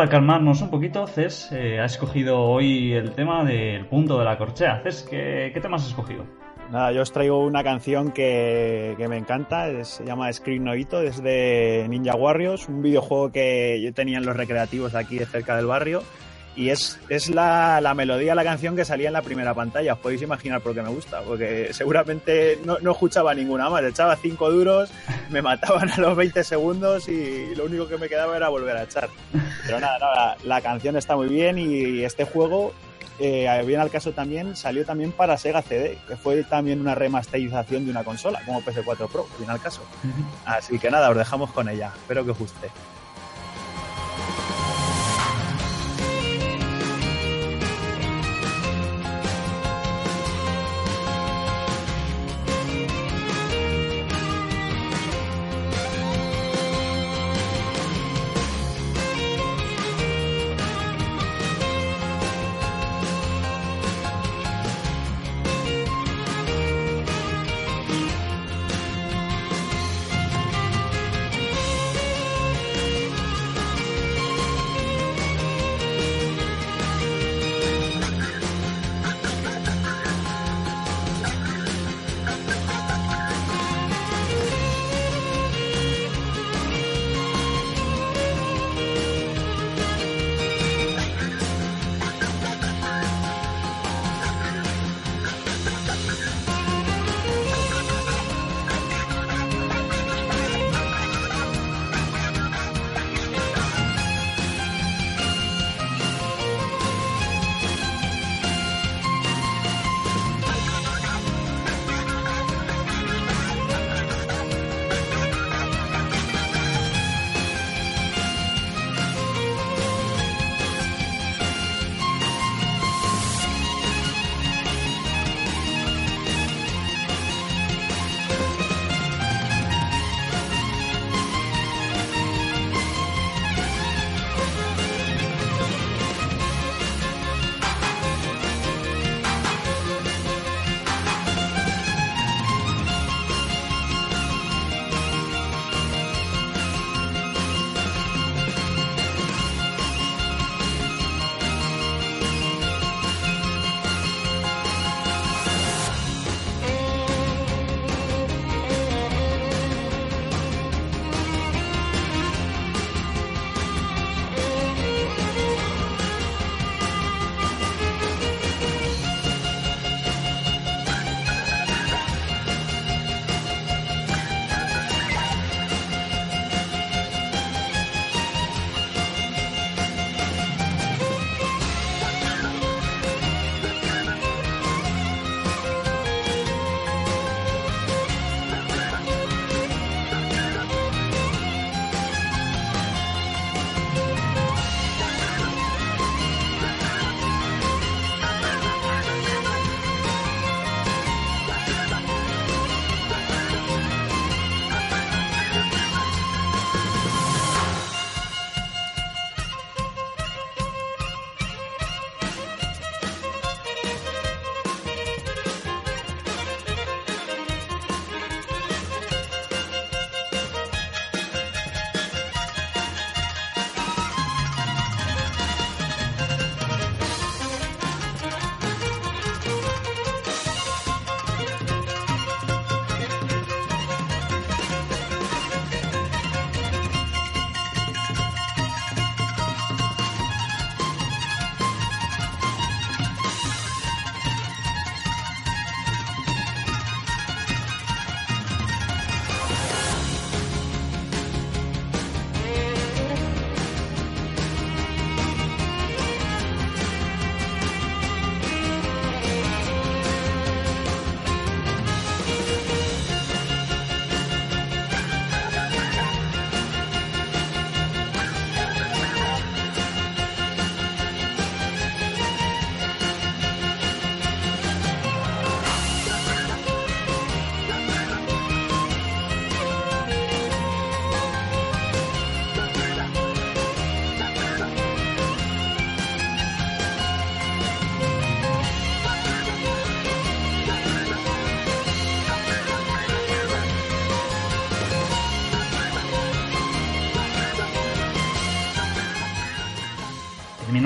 Para calmarnos un poquito, Cés eh, ha escogido hoy el tema del punto de la corchea. Cés, ¿qué, qué tema has escogido? Nada, yo os traigo una canción que, que me encanta, es- se llama Screen Noito, es de Ninja Warriors, un videojuego que yo tenía en los recreativos aquí de cerca del barrio. Y es, es la, la melodía de la canción que salía en la primera pantalla. Os podéis imaginar por qué me gusta, porque seguramente no, no escuchaba ninguna más. Echaba cinco duros, me mataban a los 20 segundos y lo único que me quedaba era volver a echar. Pero nada, nada, la canción está muy bien y este juego eh, bien al caso también, salió también para Sega CD, que fue también una remasterización de una consola, como PS4 Pro, bien al caso. Así que nada, os dejamos con ella. Espero que os guste.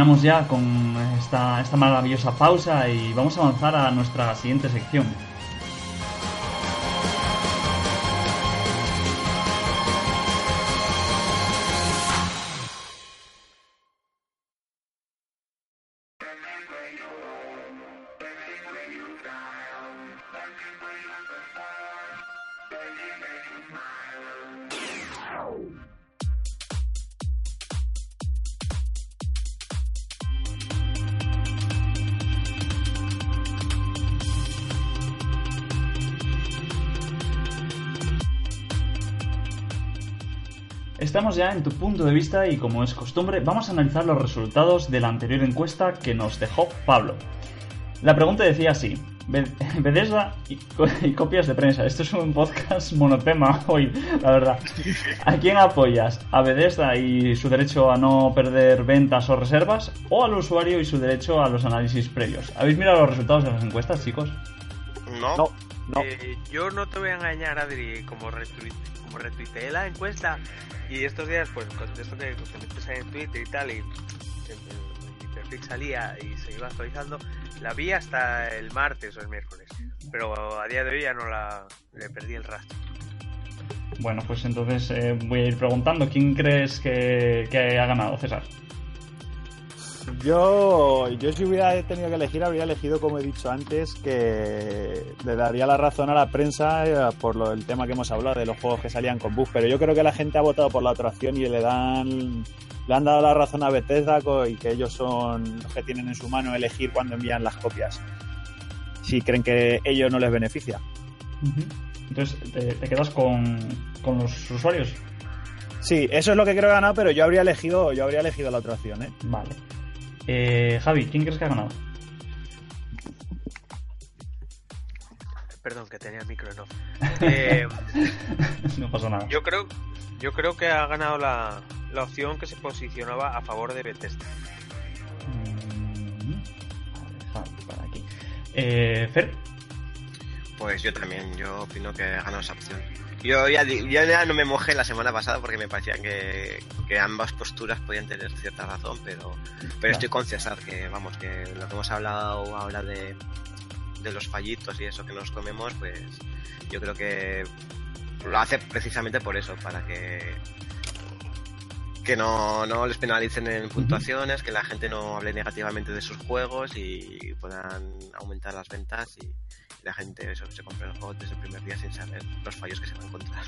Terminamos ya con esta, esta maravillosa pausa y vamos a avanzar a nuestra siguiente sección. Estamos ya en tu punto de vista y como es costumbre vamos a analizar los resultados de la anterior encuesta que nos dejó Pablo. La pregunta decía así, Be- [LAUGHS] Bethesda y, [LAUGHS] y copias de prensa. Esto es un podcast monotema [LAUGHS] hoy, la verdad. ¿A quién apoyas? ¿A Bethesda y su derecho a no perder ventas o reservas? ¿O al usuario y su derecho a los análisis previos? ¿Habéis mirado los resultados de las encuestas, chicos? No, No, no. Eh, yo no te voy a engañar, Adri, como, retweet, como retuiteé la encuesta y estos días, pues con esto que ahí en Twitter y tal, y mi perfil salía y se iba actualizando, la vi hasta el martes o el miércoles, pero a día de hoy ya no la le perdí el rastro. Bueno, pues entonces eh, voy a ir preguntando. ¿Quién crees que, que ha ganado, César? Yo, yo si hubiera tenido que elegir, habría elegido, como he dicho antes, que le daría la razón a la prensa eh, por lo, el tema que hemos hablado de los juegos que salían con bugs. Pero yo creo que la gente ha votado por la otra opción y le dan le han dado la razón a Bethesda y que ellos son los que tienen en su mano elegir cuándo envían las copias. Si creen que ello no les beneficia. Entonces, ¿te, te quedas con, con los usuarios? Sí, eso es lo que creo ganado, pero yo habría elegido, yo habría elegido la otra opción, ¿eh? Vale. Eh, Javi, ¿quién crees que ha ganado? Perdón, que tenía el micro en off. [LAUGHS] Eh, no pasa nada. yo creo yo creo que ha ganado la, la opción que se posicionaba a favor de Bethesda. Mm, vale, Javi, para aquí. Eh, Fer, pues yo también, yo opino que ha ganado esa opción. Yo ya, di- yo ya no me mojé la semana pasada porque me parecía que, que ambas posturas podían tener cierta razón, pero, pero estoy con César, que vamos, que lo que hemos hablado ahora de, de los fallitos y eso que nos comemos, pues yo creo que lo hace precisamente por eso, para que que no, no les penalicen en puntuaciones, que la gente no hable negativamente de sus juegos y puedan aumentar las ventas y la gente eso, se compre el juego desde el primer día sin saber los fallos que se van a encontrar.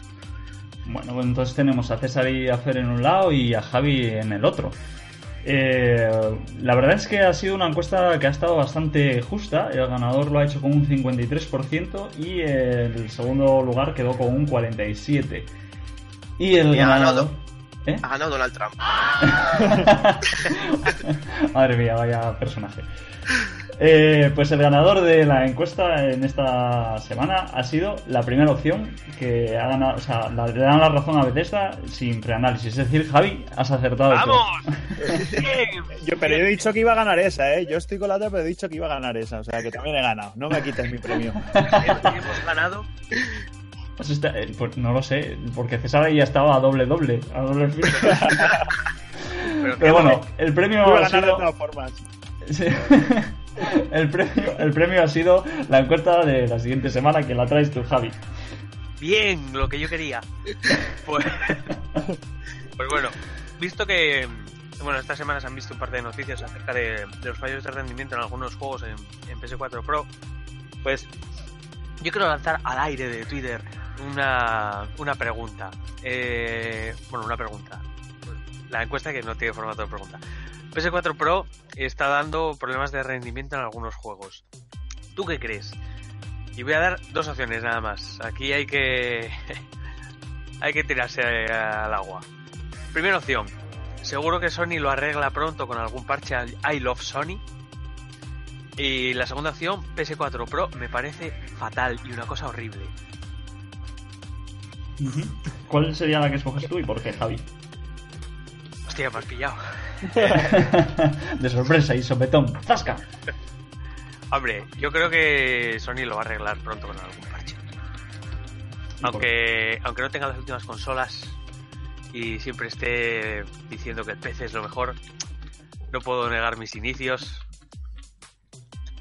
bueno, pues entonces tenemos a César y a Fer en un lado y a Javi en el otro. Eh, la verdad es que ha sido una encuesta que ha estado bastante justa. El ganador lo ha hecho con un 53% y el segundo lugar quedó con un 47%. Y el Y ha ganador. ganado. ¿Eh? Ha ganado Donald Trump. [LAUGHS] Madre mía, vaya personaje. Eh, pues el ganador de la encuesta en esta semana ha sido la primera opción que ha ganado, o sea, la- le dan la razón a Bethesda sin preanálisis. Es decir, Javi, has acertado. ¡Vamos! [LAUGHS] Yo, pero yo he dicho que iba a ganar esa, ¿eh? Yo estoy con la otra, pero he dicho que iba a ganar esa. O sea, que también he ganado. No me quites mi premio. [LAUGHS] hemos ganado Pues está- eh, pues no lo sé, porque César ahí ya estaba a doble doble, a doble [LAUGHS] pero, Pero bueno, el premio Iba a ha ganar de sido... todas formas. Sí. El premio, el premio ha sido la encuesta de la siguiente semana que la traes tú, Javi. bien lo que yo quería. Pues, pues bueno visto que bueno estas semanas han visto un par de noticias acerca de, los fallos de rendimiento en algunos juegos en, en PS4 Pro pues yo quiero lanzar al aire de Twitter una, una pregunta. Eh, bueno una pregunta. La encuesta que no tiene formato de pregunta PS4 Pro está dando problemas de rendimiento en algunos juegos ¿tú qué crees? Y voy a dar dos opciones nada más. Aquí hay que. [LAUGHS] hay que tirarse al agua. Primera opción. Seguro que Sony lo arregla pronto con algún parche al I Love Sony. Y la segunda opción, PS4 Pro, me parece fatal y una cosa horrible. ¿Cuál sería la que escoges tú y por qué, Javi? Hostia, me has pillado. [LAUGHS] De sorpresa y sopetón. ¡Zasca! Hombre, yo creo que Sony lo va a arreglar pronto con algún parche. Aunque, aunque no tenga las últimas consolas y siempre esté diciendo que el PC es lo mejor, no puedo negar mis inicios.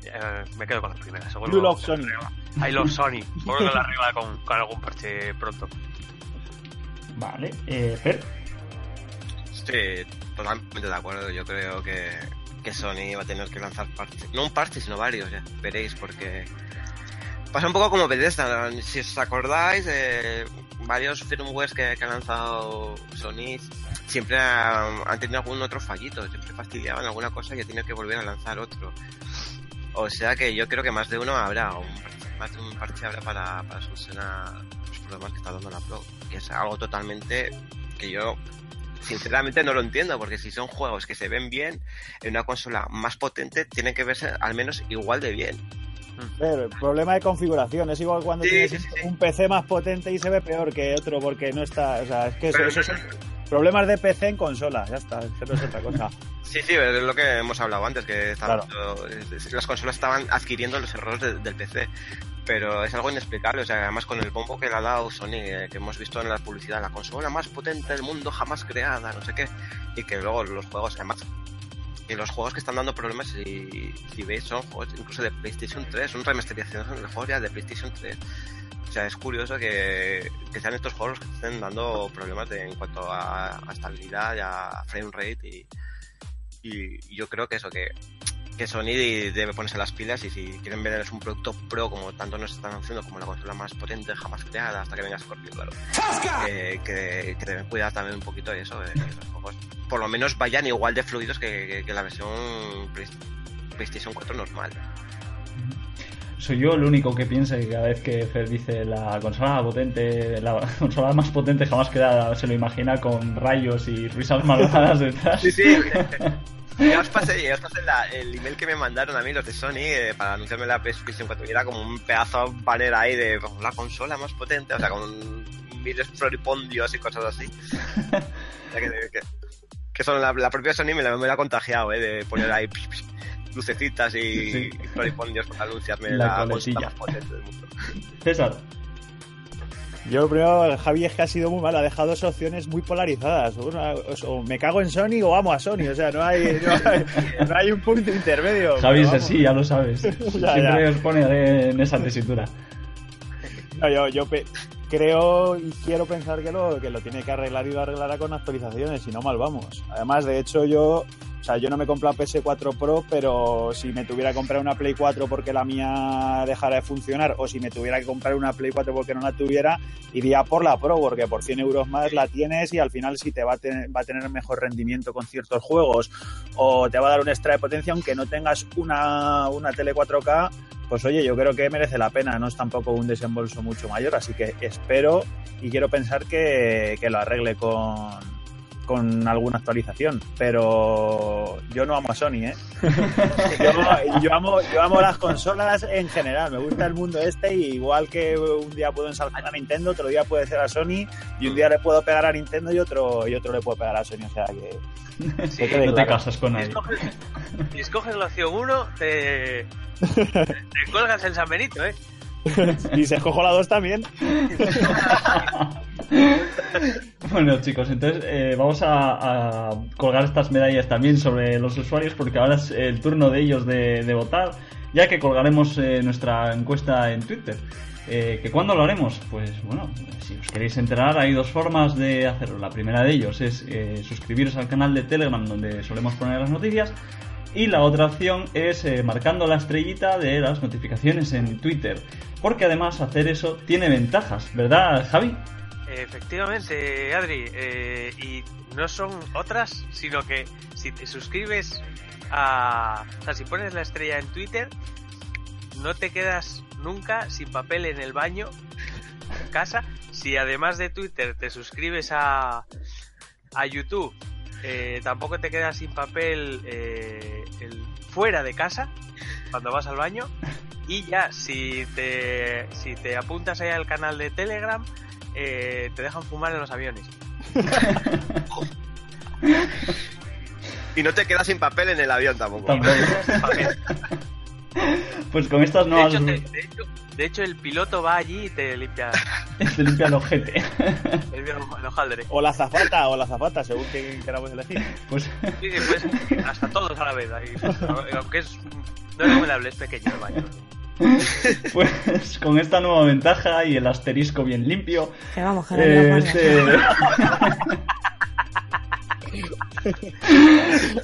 Eh, me quedo con la primera, seguro. You love Sony. I love Sony. Seguro que la arregla con, con algún parche pronto. Vale, eh, Fer. Sí, totalmente de acuerdo. Yo creo que, que Sony va a tener que lanzar parches. No un parche, sino varios, ya veréis, porque pasa un poco como Bethesda. Si os acordáis, eh, varios firmwares que, que ha lanzado Sony siempre han, han tenido algún otro fallito. Siempre fastidiaban alguna cosa y ha tenido que volver a lanzar otro. O sea que yo creo que más de uno habrá, un, más de un parche habrá para, para solucionar los problemas que está dando la Pro. Que es algo totalmente que yo sinceramente no lo entiendo, porque si son juegos que se ven bien en una consola más potente, tienen que verse al menos igual de bien. Pero el problema de configuración es igual cuando Sí, tienes sí, sí, sí. un PC más potente y se ve peor que otro porque no está. O sea, es que eso, son problemas de PC en consola, ya está, es que no es otra cosa. [LAUGHS] Sí, sí, es lo que hemos hablado antes, que estaban- Claro. las consolas estaban adquiriendo los errores de- del PC. Pero es algo inexplicable, o sea, además con el bombo que le ha dado Sony, eh, que hemos visto en la publicidad, la consola más potente del mundo jamás creada, no sé qué, y que luego los juegos, además, y los juegos que están dando problemas, si, si veis, son juegos incluso de PlayStation 3, son remasterizaciones de juegos ya de PlayStation 3. O sea, es curioso que, que sean estos juegos que estén dando problemas de- en cuanto a, a estabilidad y a frame rate y, y yo creo que eso, que, que Sony debe ponerse las pilas y si quieren venderles un producto pro como tanto nos están haciendo como la consola más potente jamás creada hasta que venga Scorpio, claro. eh, que, que deben cuidar también un poquito de eso, de que los juegos por lo menos vayan igual de fluidos que, la versión Play- PlayStation 4 normal. Soy yo el único que piensa que cada vez que Fer dice la consola potente, la [LAUGHS] consola más potente jamás queda, se lo imagina con rayos y risas malvadas detrás. Sí, sí. [LAUGHS] Ya os pasé, ya os pasé la- el email que me mandaron a mí los de Sony eh, para anunciarme la PlayStation 4 y era como un pedazo de banner ahí de como la consola más potente, o sea, con miles floripondios y cosas así. [LAUGHS] O sea, que, que- que son la, la propia Sony me la, me la ha contagiado, eh, de poner ahí lucecitas y, Sí. y floripondios para anunciarme La la, coletilla. consola más potente del mundo. César. Yo primero, Javi es que ha sido muy mal, ha dejado dos opciones muy polarizadas. Una- o, o me cago en Sony o amo a Sony, o sea, no hay, no [LAUGHS] hay, no hay un punto intermedio. Javi es así, ya lo sabes. [LAUGHS] Siempre ya. os pone en esa tesitura. No, yo, yo pe- creo y quiero pensar que lo, que lo tiene que arreglar y lo arreglará con actualizaciones, si no mal vamos. Además, de hecho, yo, o sea, yo no me he comprado PS4 Pro, pero si me tuviera que comprar una Play 4 porque la mía dejara de funcionar, o si me tuviera que comprar una Play 4 porque no la tuviera, iría por la Pro, porque por 100 euros más la tienes y al final si te va a, tener, va a tener mejor rendimiento con ciertos juegos, o te va a dar un extra de potencia, aunque no tengas una, una tele 4K, pues oye, yo creo que merece la pena, no es tampoco un desembolso mucho mayor, así que espero y quiero pensar que, que lo arregle con, con alguna actualización, pero yo no amo a Sony, ¿eh? [LAUGHS] yo, yo amo, yo amo las consolas en general, me gusta el mundo este y igual que un día puedo ensalzar a Nintendo, otro día puede ser a Sony y un día le puedo pegar a Nintendo y otro, y otro le puedo pegar a Sony, o sea que... Sí, No te claro. casas con Si nadie. escoges, si escoges la opción 1, te, te [LAUGHS] cuelgas el San Benito, ¿eh? [LAUGHS] Y se escojo la 2 también. [LAUGHS] Bueno chicos, entonces eh, vamos a, colgar estas medallas también sobre los usuarios porque ahora es el turno de ellos de, de votar, ya que colgaremos eh, nuestra encuesta en Twitter. Eh, ¿Que cuándo lo haremos? Pues bueno, si os queréis enterar hay dos formas de hacerlo. La primera de ellos es eh, suscribiros al canal de Telegram donde solemos poner las noticias y la otra opción es eh, marcando la estrellita de las notificaciones en Twitter. Porque además hacer eso tiene ventajas, ¿verdad Javi? Efectivamente, Adri. eh, y no son otras, sino que si te suscribes a. O sea, si pones la estrella en Twitter, no te quedas nunca sin papel en el baño, en casa. Si además de Twitter te suscribes a, a YouTube, eh, tampoco te quedas sin papel el- fuera de casa, cuando vas al baño. Y ya, si te, si te apuntas ahí al canal de Telegram, eh, te dejan fumar en los aviones. [LAUGHS] Y no te quedas sin papel en el avión tampoco. [LAUGHS] [LAUGHS] Pues con estas De hecho, te- de, hecho, de hecho, el piloto va allí y te limpia [LAUGHS] Te limpia el ojete. [LAUGHS] el, el hojaldre. O la zafata, o la zafata, según quien queramos elegir. Pues Sí, sí, pues hasta todos a la vez. Ahí. Aunque es, no es recomendable, es pequeño el baño. Pues con esta nueva ventaja y el asterisco bien limpio, Que vamos, que eh, no este-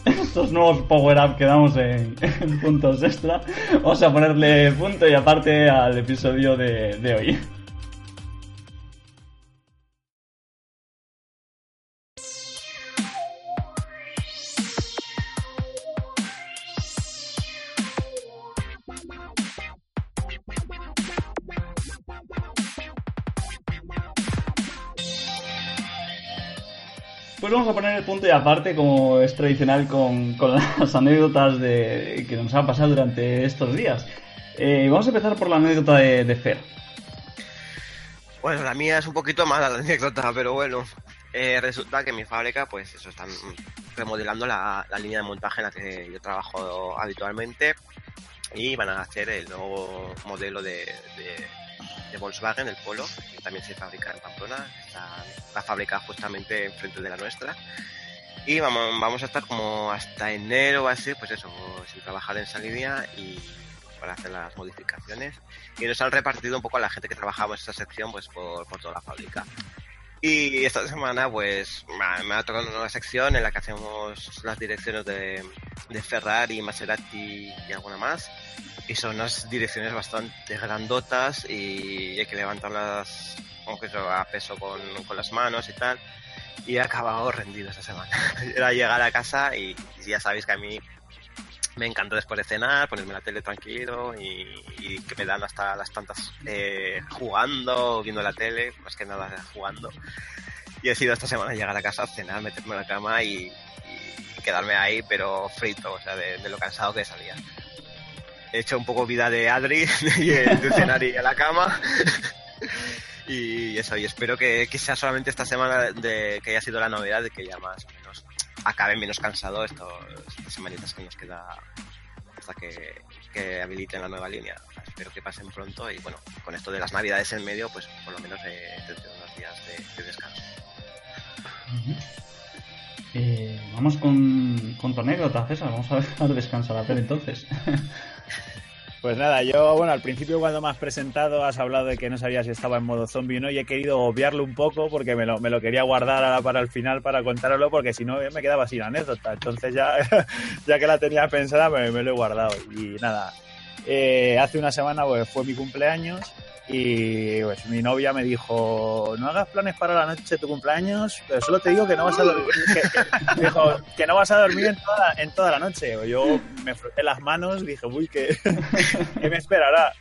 estos nuevos power-up que damos en, puntos extra, vamos a ponerle punto y aparte al episodio de hoy. Vamos a poner el punto y aparte, como es tradicional con, las anécdotas de, que nos han pasado durante estos días. Eh, vamos a empezar por la anécdota de, Fer. Bueno, la mía es un poquito mala la anécdota, pero bueno. Eh, resulta que mi fábrica, pues eso, están remodelando la, línea de montaje en la que yo trabajo habitualmente y van a hacer el nuevo modelo de, de, de Volkswagen, el Polo, que también se fabrica en Pamplona, está la fábrica justamente enfrente de la nuestra. Y vamos, vamos a estar como hasta enero o así, pues eso, sin trabajar en esa línea y para hacer las modificaciones. Y nos han repartido un poco a la gente que trabajaba en esa sección pues por, por toda la fábrica. Y esta semana pues me ha tocado una nueva sección en la que hacemos las direcciones de, de Ferrari, Maserati y alguna más. Y son unas direcciones bastante grandotas y hay que levantarlas aunque eso, a peso con, con las manos y tal. Y he acabado rendido esta semana. [LAUGHS] Era llegar a casa y, y ya sabéis que a mí me encanta después de cenar, ponerme la tele tranquilo y, y que me dan hasta las tantas eh, jugando, viendo la tele, más que nada jugando. Y he sido esta semana llegar a casa, cenar, meterme en la cama y, y quedarme ahí, pero frito, o sea, de, lo cansado que salía. He hecho un poco vida de Adri, [LAUGHS] de, de cenar y a la cama. [LAUGHS] Y eso, y espero que, que sea solamente esta semana de que haya sido la novedad de que ya más acabe menos cansado esto, estas semanitas que nos queda hasta que, que habiliten la nueva línea. Espero que pasen pronto y bueno, con esto de las navidades en medio, pues por lo menos eh, unos días de, de descanso. Eh, vamos con, con tu anécdota, César. Vamos a [LAUGHS] dejar descansar la tele entonces. [LAUGHS] Pues nada, yo, bueno, al principio cuando me has presentado has hablado de que no sabías si estaba en modo zombie o no y he querido obviarlo un poco porque me lo, me lo quería guardar para el final para contároslo porque si no me quedaba sin anécdota. Entonces ya, [LAUGHS] ya que la tenía pensada me, me lo he guardado. Y nada, eh, hace una semana pues, fue mi cumpleaños y pues mi novia me dijo, no hagas planes para la noche de tu cumpleaños, pero solo te digo que no vas a dormir, que, que- me dijo, que no vas a dormir en toda, la- en toda la noche. Yo me froté las manos, dije, uy, que, [LAUGHS] que me esperará.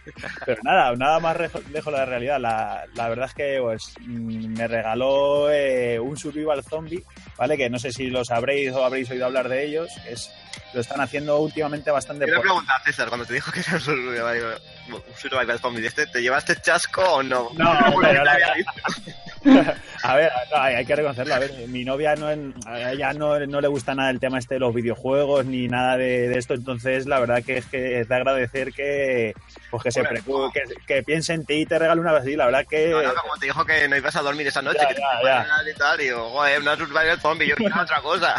Pero nada, nada más rejo- lejos de la realidad. La, la verdad es que pues mm, me regaló eh, un survival zombie, ¿vale? Que no sé si lo sabréis o habréis oído hablar de ellos. Es, lo están haciendo últimamente bastante Quiero por- preguntar, César, cuando te dijo que era un survival, un survival zombie este, ¿te llevaste chasco o no? No, [LAUGHS] Porque pero te la-. A ver, no, hay que reconocerlo. A ver, mi novia no, en- a ella no, no le gusta nada el tema este de los videojuegos ni nada de, de esto. Entonces, la verdad que es que es de agradecer que, pues que se Hombre, preocu- no. que, que piense en ti y te regale una vez. La verdad que No, no, como te dijo que no ibas a dormir esa noche, Ya, que te ya, a ya. y tal, y digo, joder, una survival zombie, yo quiero [LAUGHS] otra cosa.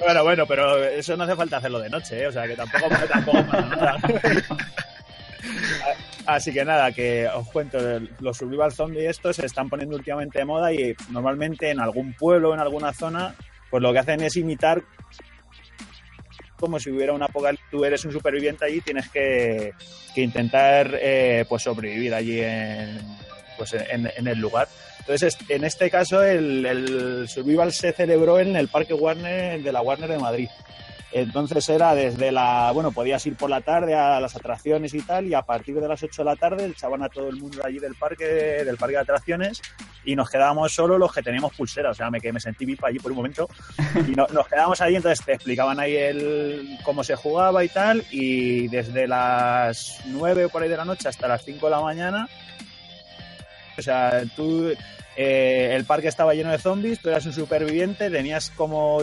Bueno, bueno, pero eso no hace falta hacerlo de noche, ¿eh? o sea que tampoco, tampoco pasa nada. [LAUGHS] Así que nada, que os cuento, los survival zombies estos se están poniendo últimamente de moda y normalmente en algún pueblo, en alguna zona, pues lo que hacen es imitar como si hubiera un apocalipsis, tú eres un superviviente allí, tienes que, intentar eh, pues sobrevivir allí en, pues en, el lugar. Entonces, en este caso, el Survival se celebró en el Parque Warner de la Warner de Madrid. Entonces era desde la, bueno, podías ir por la tarde a las atracciones y tal, y a partir de las 8 de la tarde echaban a todo el mundo allí del parque, del parque de atracciones, y nos quedábamos solo los que teníamos pulseras, o sea, me, que me sentí VIP allí por un momento, y no- nos quedábamos ahí, entonces te explicaban ahí el, cómo se jugaba y tal, y desde las 9 o por ahí de la noche hasta las 5 de la mañana, o sea, tú, eh, el parque estaba lleno de zombies, tú eras un superviviente, tenías como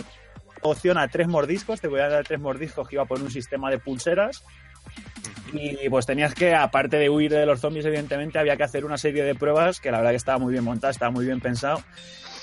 opción a tres mordiscos, te podían dar tres mordiscos que iba por un sistema de pulseras. Y pues tenías que, aparte de huir de los zombies, evidentemente, había que hacer una serie de pruebas que la verdad que estaba muy bien montada, estaba muy bien pensado.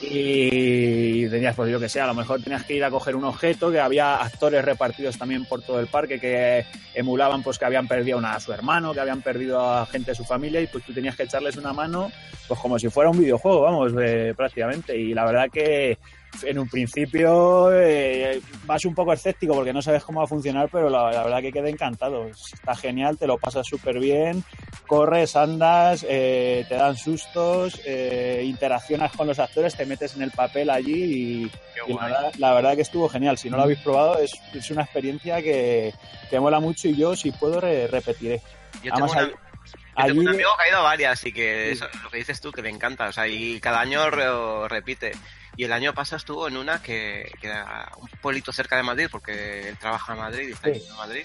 Y tenías, pues yo que sé, a lo mejor tenías que ir a coger un objeto, que había actores repartidos también por todo el parque que emulaban pues que habían perdido a su hermano, que habían perdido a gente de su familia y pues tú tenías que echarles una mano, pues como si fuera un videojuego, vamos, eh, prácticamente. Y la verdad que en un principio eh, vas un poco escéptico porque no sabes cómo va a funcionar, pero la, la verdad que quedé encantado. Está genial, te lo pasas súper bien, corres, andas, eh, te dan sustos, eh, interaccionas con los actores, te metes en el papel allí y, la, verdad, la verdad que estuvo genial. Si no lo habéis probado, es, es una experiencia que, que mola mucho y yo, si puedo, re- repetiré. Yo tengo, Además, una- ahí- yo tengo un amigo que ha ido a varias y que eso, lo que dices tú, que le encanta. O sea, y cada año re- repite. Y el año pasado estuvo en una que, que era un pueblito cerca de Madrid, porque él trabaja en Madrid y está Sí. a Madrid.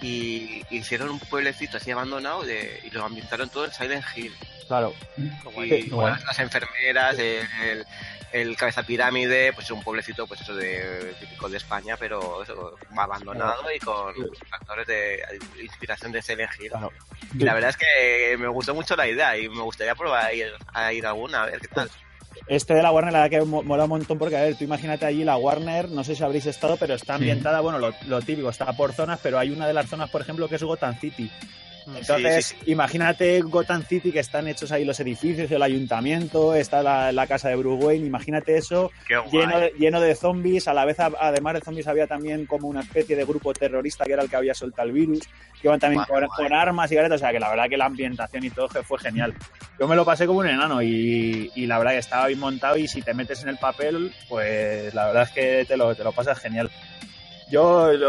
Y hicieron un pueblecito así abandonado de- y lo ambientaron todo en Silent Hill. Claro. Y Qué guay. las, enfermeras, el, el, el cabeza pirámide, pues es un pueblecito pues eso de típico de España, pero eso, abandonado y con factores de inspiración de Silent Hill. Claro. Y la verdad es que me gustó mucho la idea y me gustaría probar a ir a, ir a alguna, a ver qué tal. Este de la Warner, la verdad que mo- mola un montón porque, a ver, tú imagínate allí la Warner, no sé si habréis estado, pero está Sí. ambientada, bueno, lo, lo típico, está por zonas, pero hay una de las zonas, por ejemplo, que es Gotham City. Entonces, Sí, imagínate Gotham City, que están hechos ahí los edificios, el ayuntamiento, está la, la casa de Bruce Wayne, imagínate eso, lleno de, lleno de zombies, a la vez, además de zombies, había también como una especie de grupo terrorista que era el que había soltado el virus, que iban también Guay, con, guay. con armas y garetas, o sea que la verdad que la ambientación y todo fue genial. Yo me lo pasé como un enano y, y la verdad que estaba bien montado y si te metes en el papel, pues la verdad es que te lo, te lo pasas genial. Yo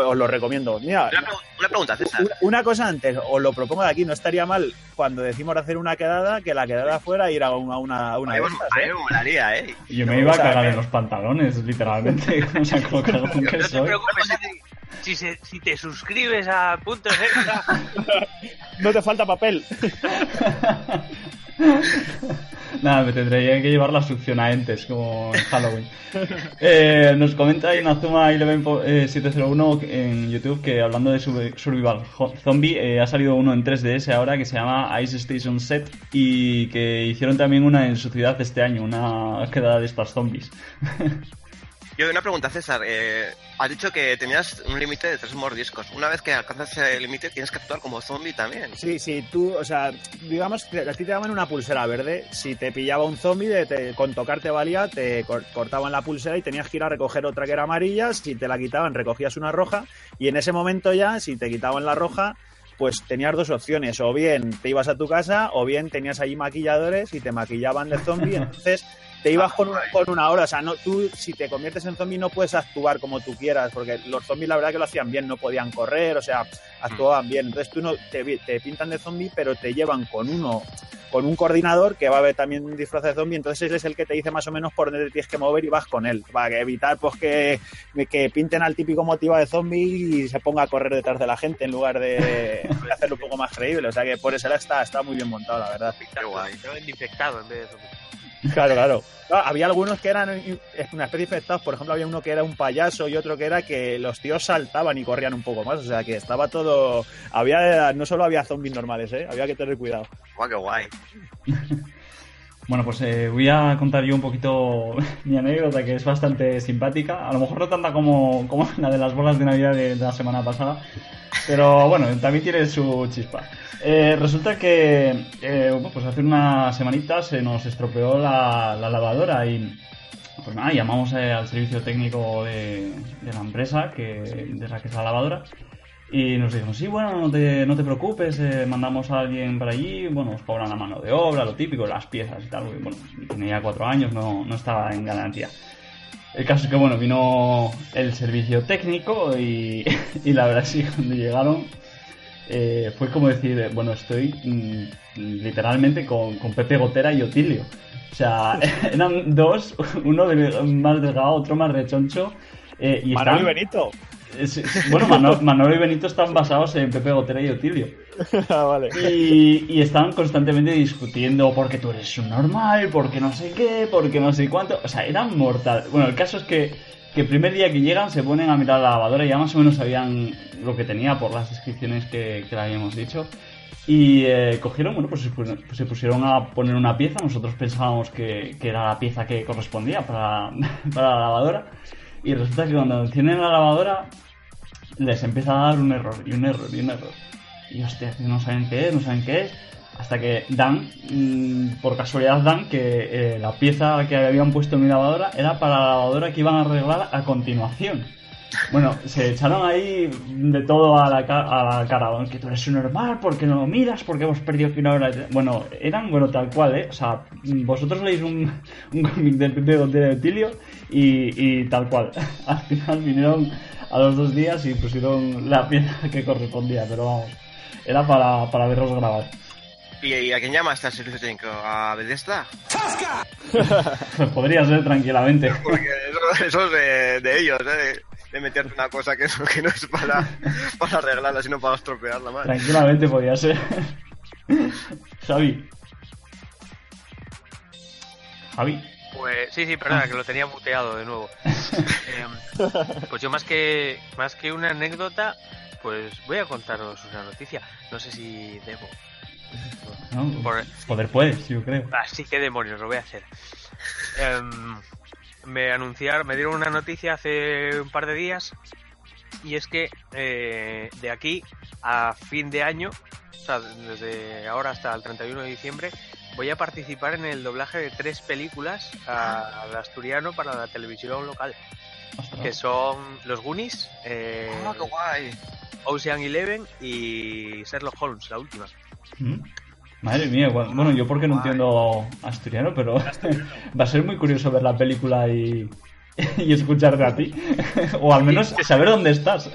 os lo recomiendo. Mira, Una, pregu- una pregunta, César. una, una cosa antes, os lo propongo de aquí, no estaría mal cuando decimos hacer una quedada, que la quedada fuera ir a una, a una, de estas, ¿eh? me molaría, ¿eh? Yo me iba a cagar en los pantalones, literalmente. [LAUGHS] O sea, con lo cagón que No te soy. preocupes, si, si, se- si te suscribes a puntos [LAUGHS] extra, No te falta papel. [LAUGHS] Nada, me tendría que llevar la succión a entes, como en Halloween. Eh, nos comenta Inazuma 11701 en YouTube que hablando de Survival Zombie, eh, ha salido uno en 3DS ahora que se llama Ice Station Set y que hicieron también una en su ciudad este año, una quedada de estas zombies. [LAUGHS] Yo una pregunta, César. Eh, has dicho que tenías un límite de tres mordiscos. Una vez que alcanzas ese límite, tienes que actuar como zombie también. Sí, sí, tú, o sea, digamos que a ti te daban una pulsera verde. Si te pillaba un zombie, de- te- con tocar te valía, te cor- cortaban la pulsera y tenías que ir a recoger otra que era amarilla. Si te la quitaban, recogías una roja. Y en ese momento ya, si te quitaban la roja, pues tenías dos opciones. O bien te ibas a tu casa, o bien tenías allí maquilladores y te maquillaban de zombie. [LAUGHS] Entonces te ibas con una, con una hora. O sea, no, tú si te conviertes en zombie no puedes actuar como tú quieras, porque los zombies la verdad que lo hacían bien, no podían correr, o sea, actuaban bien. Entonces tú no te, vi- te pintan de zombie, pero te llevan con uno, con un coordinador que va a ver también un disfraz de zombie. Entonces él es el que te dice más o menos por dónde te tienes que mover y vas con él, para evitar pues que, que pinten al típico motivo de zombie y se ponga a correr detrás de la gente en lugar de, de hacerlo un poco más creíble. O sea que por eso está, está muy bien montado, la verdad. Qué guay. infectado en vez de zombie. Claro, claro. No, había algunos que eran una especie de infectados, por ejemplo, había uno que era un payaso y otro que era que los tíos saltaban y corrían un poco más, o sea que estaba todo... había No solo había zombies normales, ¿eh? había que tener cuidado. Guau, qué guay. [LAUGHS] Bueno, pues eh, voy a contar yo un poquito [LAUGHS] mi anécdota, que es bastante simpática. A lo mejor no tanta como, como [LAUGHS] la de las bolas de Navidad de, la semana pasada, pero bueno, también tiene su chispa. Eh, resulta que eh, pues hace una semanita se nos estropeó la, la lavadora y pues nada, llamamos eh, al servicio técnico de, de la empresa que, de la que es la lavadora y nos dijeron, sí, bueno, no te, no te preocupes, eh, mandamos a alguien para allí, bueno, os cobran la mano de obra, lo típico, las piezas y tal, porque, bueno, tenía cuatro años, no, no estaba en garantía. El caso es que, bueno, vino el servicio técnico y, [LAUGHS] y la verdad sí, cuando llegaron eh, fue como decir, bueno, estoy mm, literalmente con, con Pepe Gotera y Otilio. O sea, [LAUGHS] eran dos, uno de- más delgado, otro más rechoncho. eh, y Manuel y están- Benito. Bueno, Mano- Manolo y Benito están basados en Pepe Gotera y Otilio. [LAUGHS] Ah, vale. Y, y estaban constantemente discutiendo porque tú eres un normal, porque no sé qué, porque no sé cuánto. O sea, eran mortal. Bueno, el caso es que que el primer día que llegan se ponen a mirar la lavadora y ya más o menos sabían lo que tenía por las descripciones que, que le habíamos dicho. Y eh, cogieron, bueno, pues se, pu- pues se pusieron a poner una pieza. Nosotros pensábamos que, que era la pieza que correspondía para, [LAUGHS] para la lavadora. Y resulta que cuando encienden la lavadora les empieza a dar un error y un error y un error. Y hostia, no saben qué es, no saben qué es. Hasta que dan, mm, por casualidad dan que eh, la pieza que habían puesto en mi lavadora era para la lavadora que iban a arreglar a continuación. Bueno, se echaron ahí de todo a la, ca- a la cara. "Bueno, Que tú eres un normal, porque no lo miras, porque hemos perdido aquí una hora. de-". Bueno, eran, bueno, tal cual, ¿eh? O sea, vosotros leéis un, [LAUGHS] un cómic de, de, de Tilio y, y tal cual. [LAUGHS] Al final vinieron a los dos días y pusieron la pieza que correspondía, pero vamos, era para, para verlos grabar. ¿Y, y a quién llamaste al servicio técnico? ¿A Bethesda? Pues [LAUGHS] podría ser tranquilamente. Porque eso, eso es de, de ellos, ¿eh? De, meterte una cosa que, no- que no es para, para arreglarla, sino para estropearla más. Tranquilamente podía ser. Javi. Javi. Pues sí, sí, perdona, que lo tenía muteado de nuevo. [LAUGHS] Em, pues yo más que más que una anécdota, pues voy a contaros una noticia. No sé si debo. ¿no? Por- Poder puedes, yo creo. Así que demonios, lo voy a hacer. Em, me anunciaron, me dieron una noticia hace un par de días y es que eh, de aquí a fin de año, o sea, desde ahora hasta el 31 de diciembre, voy a participar en el doblaje de tres películas a- al asturiano para la televisión local, Ostras. que son Los Goonies, eh, ¡Ah, qué guay! Ocean Eleven y Sherlock Holmes, la última. ¿Mm? Madre mía, bueno, bueno, yo porque no entiendo asturiano, pero [LAUGHS] va a ser muy curioso ver la película y, [LAUGHS] y escucharte a ti. [LAUGHS] o al menos saber dónde estás.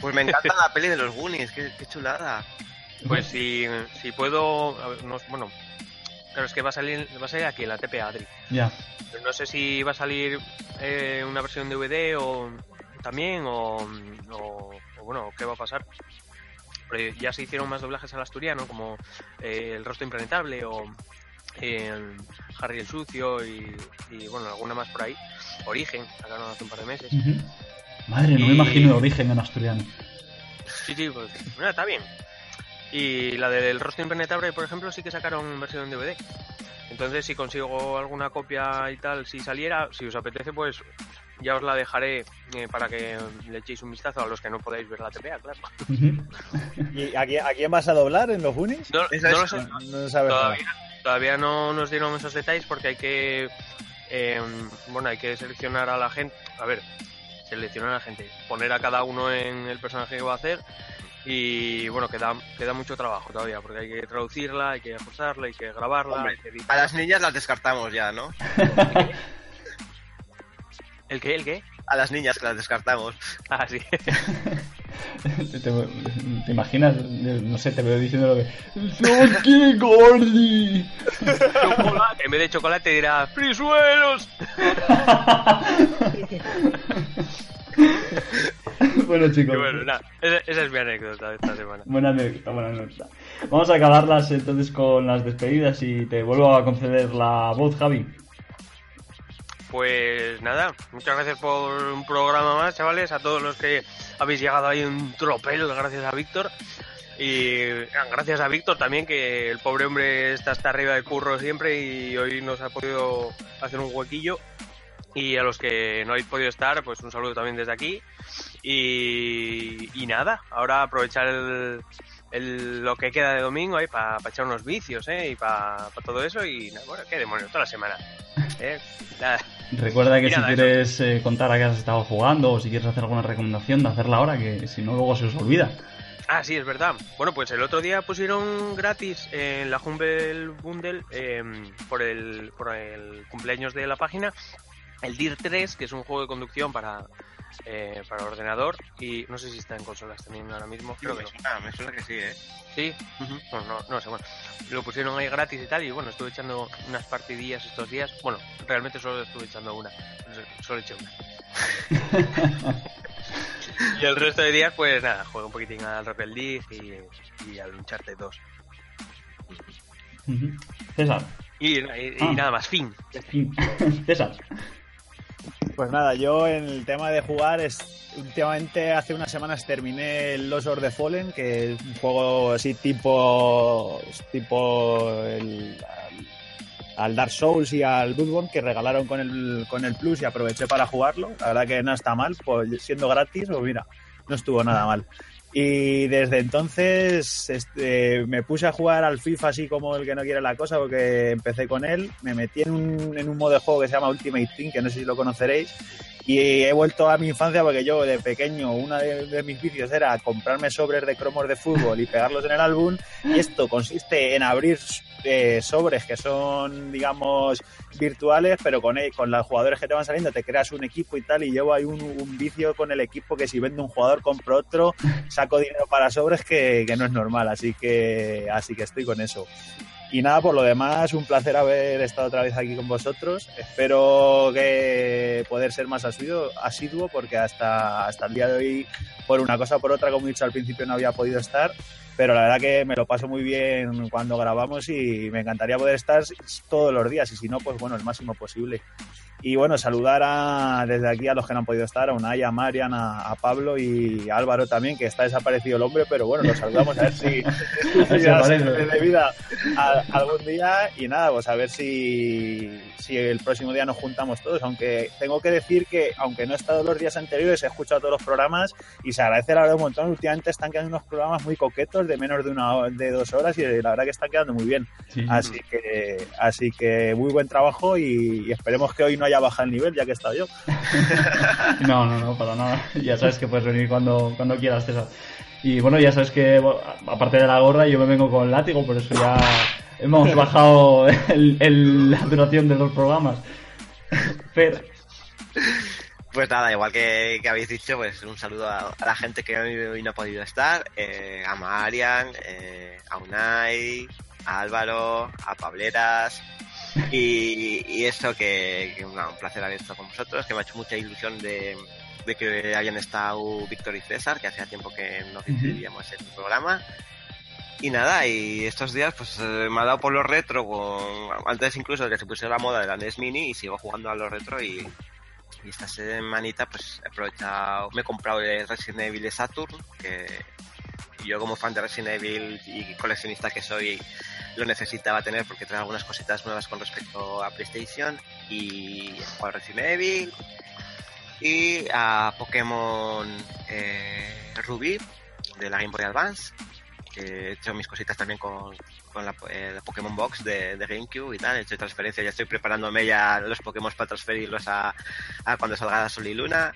Pues me encanta la peli de los Goonies, qué, qué chulada. Pues si, si puedo, a ver, no- bueno, claro, es que va a salir, va a salir aquí en la TPA, Adri. ya. Pero no sé si va a salir eh, una versión DVD o también o, o- o bueno, qué va a pasar. Pero ya se hicieron más doblajes al asturiano, como eh, El rostro impenetrable o eh, Harry el sucio y, y, bueno, alguna más por ahí. Origen, sacaron hace un par de meses. Madre, no me imagino origen en asturiano. Sí, sí, pues mira, está bien. Y la del rostro impenetrable, por ejemplo, sí que sacaron versión en DVD. Entonces, si consigo alguna copia y tal, si saliera, si os apetece, pues ya os la dejaré eh, para que le echéis un vistazo a los que no podáis ver la TPA, claro. ¿Y a quién, a quién vas a doblar en los Goonies? No, lo sé. No sabes nada. Todavía, todavía no nos dieron esos detalles porque hay que eh, bueno hay que seleccionar a la gente a ver seleccionar a la gente poner a cada uno en el personaje que va a hacer y bueno queda queda mucho trabajo todavía porque hay que traducirla hay que ajustarla hay que grabarla Hombre, hay que A las niñas las descartamos ya, ¿no? [LAUGHS] el qué el qué A las niñas que las descartamos. ah sí [LAUGHS] ¿Te, te- te imaginas? No sé, te veo diciendo lo de ¡Soy Gordy! chocolate en vez de chocolate dirá frisuelos [LAUGHS] bueno, chicos. y bueno nada esa, esa es mi anécdota de esta semana Buena anécdota, buena anécdota. Vamos a acabarlas entonces con las despedidas y te vuelvo a conceder la voz, Javi. Pues nada, muchas gracias por un programa más, chavales, a todos los que habéis llegado ahí un tropel, gracias a Víctor. Y ah, gracias a Víctor también, que el pobre hombre está hasta arriba de curro siempre y hoy nos ha podido hacer un huequillo. Y a los que no habéis podido estar, pues un saludo también desde aquí. Y, y nada, ahora aprovechar el, el- lo que queda de domingo ahí para echar unos vicios, ¿eh? Y para todo eso. Y bueno, qué demonios, toda la semana. ¿eh? Nada. Recuerda que si quieres eh, contar a qué has estado jugando o si quieres hacer alguna recomendación, de hacerla ahora, que si no luego se os olvida. Ah, sí, es verdad. Bueno, pues el otro día pusieron gratis en la Humble Bundle eh, por, el, por el cumpleaños de la página el DIR 3, que es un juego de conducción para, eh, para ordenador y no sé si está en consolas también ahora mismo. Creo que me no. suena, me suena que sí, ¿eh? Sí, bueno, no, no sé, bueno. Lo pusieron ahí gratis y tal, y bueno, estuve echando unas partidillas estos días. Bueno, realmente solo estuve echando una. Solo eché una. [LAUGHS] y el resto de días, pues nada, juego un poquitín al Rocket League y, y al Uncharted 2. Ujú. César. Y, y- y Ah. nada más, fin. Fin. [LAUGHS] César. Pues nada, yo en el tema de jugar, últimamente hace unas semanas terminé el Lost of the Fallen, que es un juego así tipo, tipo el, al Dark Souls y al Bloodborne que regalaron con el, con el Plus y aproveché para jugarlo. La verdad que no está mal, pues siendo gratis, pues mira, no estuvo nada mal. Y desde entonces este, me puse a jugar al FIFA así como el que no quiere la cosa, porque empecé con él, me metí en un, modo de juego que se llama Ultimate Team, que no sé si lo conoceréis, y he vuelto a mi infancia porque yo de pequeño, uno de, de, mis vicios era comprarme sobres de cromos de fútbol y pegarlos en el álbum. Y esto consiste en abrir eh, sobres que son, digamos, virtuales, pero con, con los jugadores que te van saliendo te creas un equipo y tal. Y llevo ahí un, un vicio con el equipo que si vendo un jugador compro otro, saco dinero para sobres que, que no es normal. Así que, así que estoy con eso. Y nada, por lo demás, un placer haber estado otra vez aquí con vosotros. Espero que poder ser más asiduo, asiduo porque hasta, hasta el día de hoy, por una cosa o por otra, como he dicho al principio, no había podido estar. Pero la verdad que me lo paso muy bien cuando grabamos y me encantaría poder estar todos los días. Y si no, pues bueno, el máximo posible. Y bueno, saludar a, desde aquí a los que no han podido estar, a Unai, a Marian, a, a, Pablo y a Álvaro también, que está desaparecido el hombre, pero bueno, los saludamos a ver si, [LAUGHS] si de vida a, algún día. Y nada, pues a ver si, si el próximo día nos juntamos todos. Aunque tengo que decir que, aunque no he estado los días anteriores, he escuchado todos los programas y se agradece la verdad un montón. Últimamente están quedando unos programas muy coquetos de menos de una de dos horas y la verdad que están quedando muy bien. Sí. Así que, así que muy buen trabajo y, y esperemos que hoy no haya bajado el nivel ya que he estado yo. [LAUGHS] no, no, no, para nada. Ya sabes que puedes venir cuando, cuando quieras, César. Y bueno, ya sabes que aparte de la gorra yo me vengo con el látigo, por eso ya hemos [LAUGHS] bajado el, el, la duración de los programas. Pero... Pues nada, igual que, que, habéis dicho, pues un saludo a, a, la gente que hoy no ha podido estar, eh, a Marian, eh, a Unai, a Álvaro, a Pableras, y, y esto que, que no, un placer haber estado con vosotros, que me ha hecho mucha ilusión de, de que hayan estado Víctor y César, que hacía tiempo que no coincidíamos en el programa. Y nada, y estos días pues me ha dado por los retro, con, antes incluso de que se pusiera la moda de la NES Mini, y sigo jugando a los retro y, y esta semanita pues he aprovechado, me he comprado el Resident Evil de Saturn, que yo como fan de Resident Evil y coleccionista que soy lo necesitaba tener porque trae algunas cositas nuevas con respecto a PlayStation y a Resident Evil y a Pokémon eh, Ruby de la Game Boy Advance que he hecho mis cositas también con, con la, eh, la, Pokémon Box de, de, GameCube y tal, he hecho transferencia, ya estoy preparándome ya los Pokémon para transferirlos a, a cuando salga Sol y Luna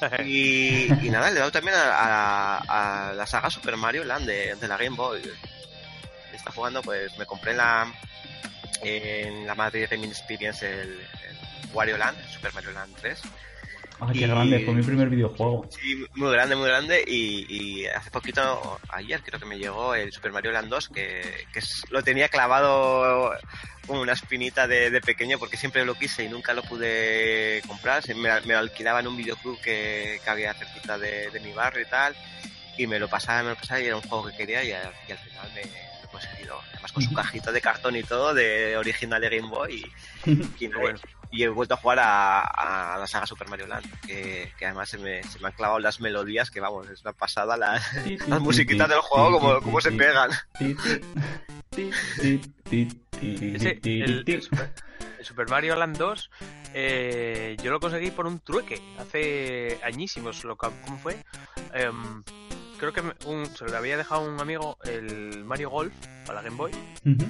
[LAUGHS] y, y, nada, le he dado también a, a, a, la saga Super Mario Land de, de la Game Boy está jugando, pues me compré en la en la Madrid Gaming Experience el, el Wario Land, el Super Mario Land 3. Ah, qué y, grande, fue mi primer videojuego. Sí, muy grande, muy grande. Y, y, hace poquito, ayer creo que me llegó el Super Mario Land 2, que, que lo tenía clavado como una espinita de, de, pequeño porque siempre lo quise y nunca lo pude comprar. Me, me alquilaba en un videoclub que, que había cerquita de, de, mi barrio y tal. Y me lo pasaba, me lo pasaba y era un juego que quería y, al, y al final me, conseguido. Además con su cajita de cartón y todo, de original de Game Boy. Y, [LAUGHS] y, bueno. Y he vuelto a jugar a, a, la saga Super Mario Land, que, que además se me, se me, han clavado las melodías, que vamos, es una pasada las, las [LAUGHS] musiquitas del juego, como, como se pegan. Ese, el, el, Super, el, Super, Mario Land 2 eh, yo lo conseguí por un trueque hace añísimos. Lo, ¿Cómo fue? Eh, creo que un, se lo había dejado un amigo el Mario Golf para la Game Boy uh -huh.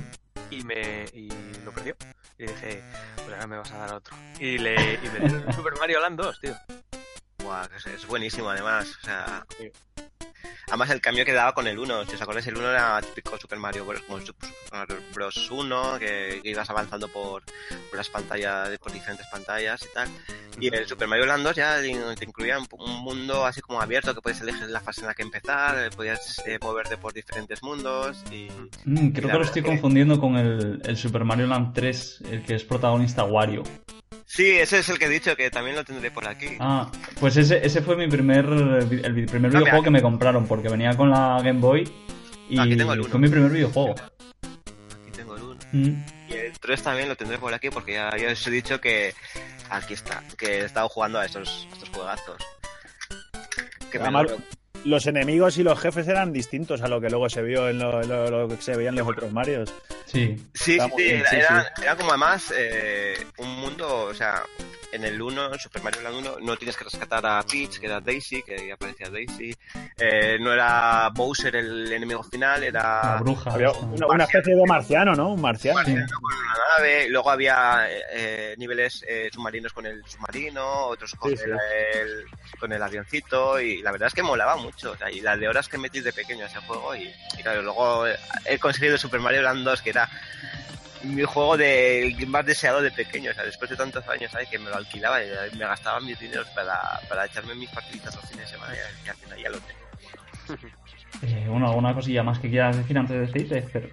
Y me y lo perdió. Y dije, pues ahora me vas a dar otro. Y le y me el [LAUGHS] Super Mario Land 2, tío. Buah, es, es buenísimo además. O sea. Además el cambio que daba con el 1, si os acordáis, el 1 era típico Super Mario Bros. Como Super Mario Bros. 1, que, que, ibas avanzando por, por, las pantallas, por diferentes pantallas y tal. Y el Super Mario Land 2 ya te incluía un mundo así como abierto, que podías elegir la fase en la que empezar, podías eh, moverte por diferentes mundos y... Mm, creo y que lo estoy que... confundiendo con el, el Super Mario Land 3, el que es protagonista Wario. Sí, ese es el que he dicho, que también lo tendré por aquí. Ah, pues ese, ese fue mi primer, el primer videojuego que me compraron, porque venía con la Game Boy y aquí tengo el uno. fue mi primer videojuego. Aquí tengo el 1. Mm. y el 3 también lo tendré por aquí porque ya, ya os he dicho que aquí está, que he estado jugando a estos, estos juegazos. Que me lo- los enemigos y los jefes eran distintos a lo que luego se vio en lo, lo- lo que se veía en los otros Marios. Sí. Sí, sí, bien, era, sí, era- era como además eh, un mundo, o sea, en el 1, en Super Mario Land 1, no tienes que rescatar a Peach, que era Daisy, que aparecía Daisy, eh, no era Bowser el enemigo final, La era bruja. Había una, una especie de marciano, ¿no? Un marciano. Sí. una nave, luego había eh, niveles eh, submarinos con el submarino, otros con, Sí, sí. El, el- con el avioncito, y la verdad es que molaba mucho, o sea, y las de horas que metí de pequeño a ese juego, y, y claro, luego he conseguido Super Mario Land 2, que era mi juego de más deseado de pequeño, o sea, después de tantos años, ¿sabes? Que me lo alquilaba y me gastaba mis dineros para, para echarme mis partiditas los fines de semana y, al final ya lo tengo. Eh, bueno, ¿alguna cosilla más que quieras decir antes de despedirte? Pero...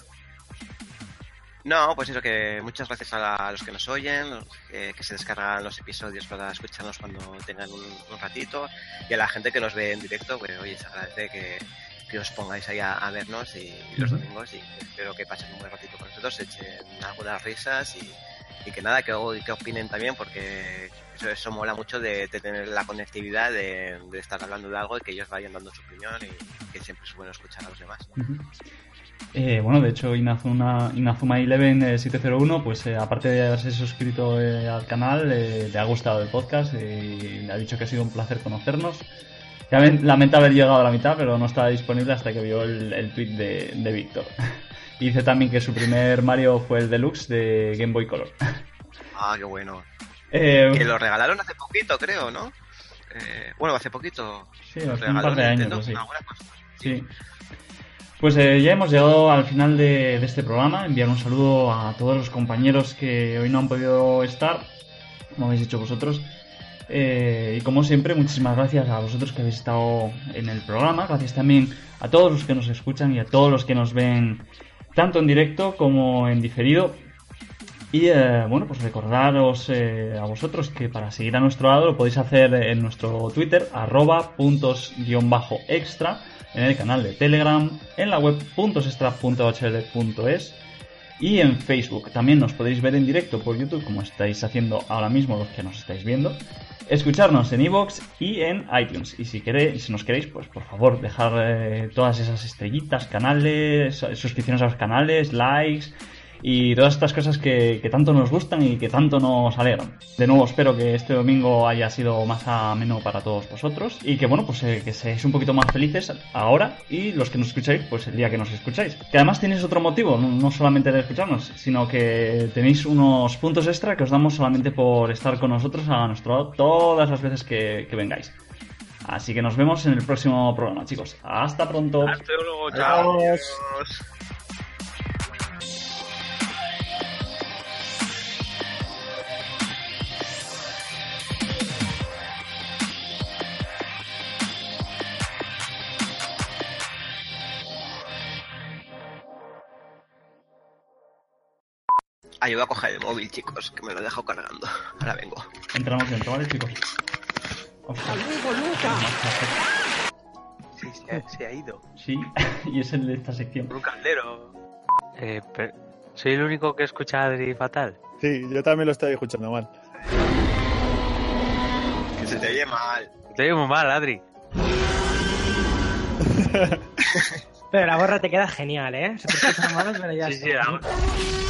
No, pues eso, que muchas gracias a, la- a los que nos oyen, los que, que se descargan los episodios para escucharnos cuando tengan un, un ratito, y a la gente que nos ve en directo, pues oye, se agradece que, que os pongáis ahí a, a vernos y, y los domingos, y espero que pasen un buen ratito con nosotros, echen algunas risas y, y que nada, que, que opinen también, porque eso, eso mola mucho de, de tener la conectividad, de, de estar hablando de algo y que ellos vayan dando su opinión y que siempre es bueno escuchar a los demás. Eh, bueno, de hecho, Inazuma, Inazuma Eleven eh, 701, pues eh, aparte de haberse suscrito eh, al canal, eh, le ha gustado el podcast y le ha dicho que ha sido un placer conocernos. Lamen- Lamenta haber llegado a la mitad, pero no estaba disponible hasta que vio el, el tweet de, de Víctor. [LAUGHS] Dice también que su primer Mario fue el Deluxe de Game Boy Color. [LAUGHS] Ah, qué bueno. Eh, Que lo regalaron hace poquito, creo, ¿no? Eh, bueno, hace poquito. Sí, hace un par de años, sí. Sí. Pues eh, ya hemos llegado al final de, de este programa. Enviar un saludo a todos los compañeros que hoy no han podido estar, como habéis dicho vosotros. Eh, y como siempre, muchísimas gracias a vosotros que habéis estado en el programa. Gracias también a todos los que nos escuchan y a todos los que nos ven tanto en directo como en diferido. Y eh, bueno, pues recordaros eh, a vosotros que para seguir a nuestro lado lo podéis hacer en nuestro Twitter, arroba puntos guion bajo extra, en el canal de Telegram, en la web puntosextra.hd.es y en Facebook. También nos podéis ver en directo por YouTube, como estáis haciendo ahora mismo los que nos estáis viendo. Escucharnos en iVoox y en iTunes. Y si queréis, si nos queréis, pues por favor, dejar eh, todas esas estrellitas, canales, suscripciones a los canales, likes y todas estas cosas que, que tanto nos gustan y que tanto nos alegran. De nuevo espero que este domingo haya sido más ameno para todos vosotros y que bueno, pues eh, que seáis un poquito más felices ahora y los que nos escucháis, pues el día que nos escucháis. Que además tenéis otro motivo, no, no solamente de escucharnos, sino que tenéis unos puntos extra que os damos solamente por estar con nosotros a nuestro lado todas las veces que, que vengáis. Así que nos vemos en el próximo programa, chicos. Hasta pronto. Hasta luego, chao. Adiós. Ah, yo voy a coger el móvil, chicos, que me lo he dejado cargando. Ahora vengo. Entramos dentro, ¿vale, chicos? Ostras. Sí, se ha, se ha ido. Sí, [LAUGHS] y es el de esta sección. Un caldero. Eh, pero- ¿Soy el único que escucha a Adri fatal? Sí, yo también lo estoy escuchando mal. Que se te oye mal. Te oigo muy mal, Adri. Pero la gorra te queda genial, ¿eh? Se te escucha mal, pero ya Sí, está. sí, la-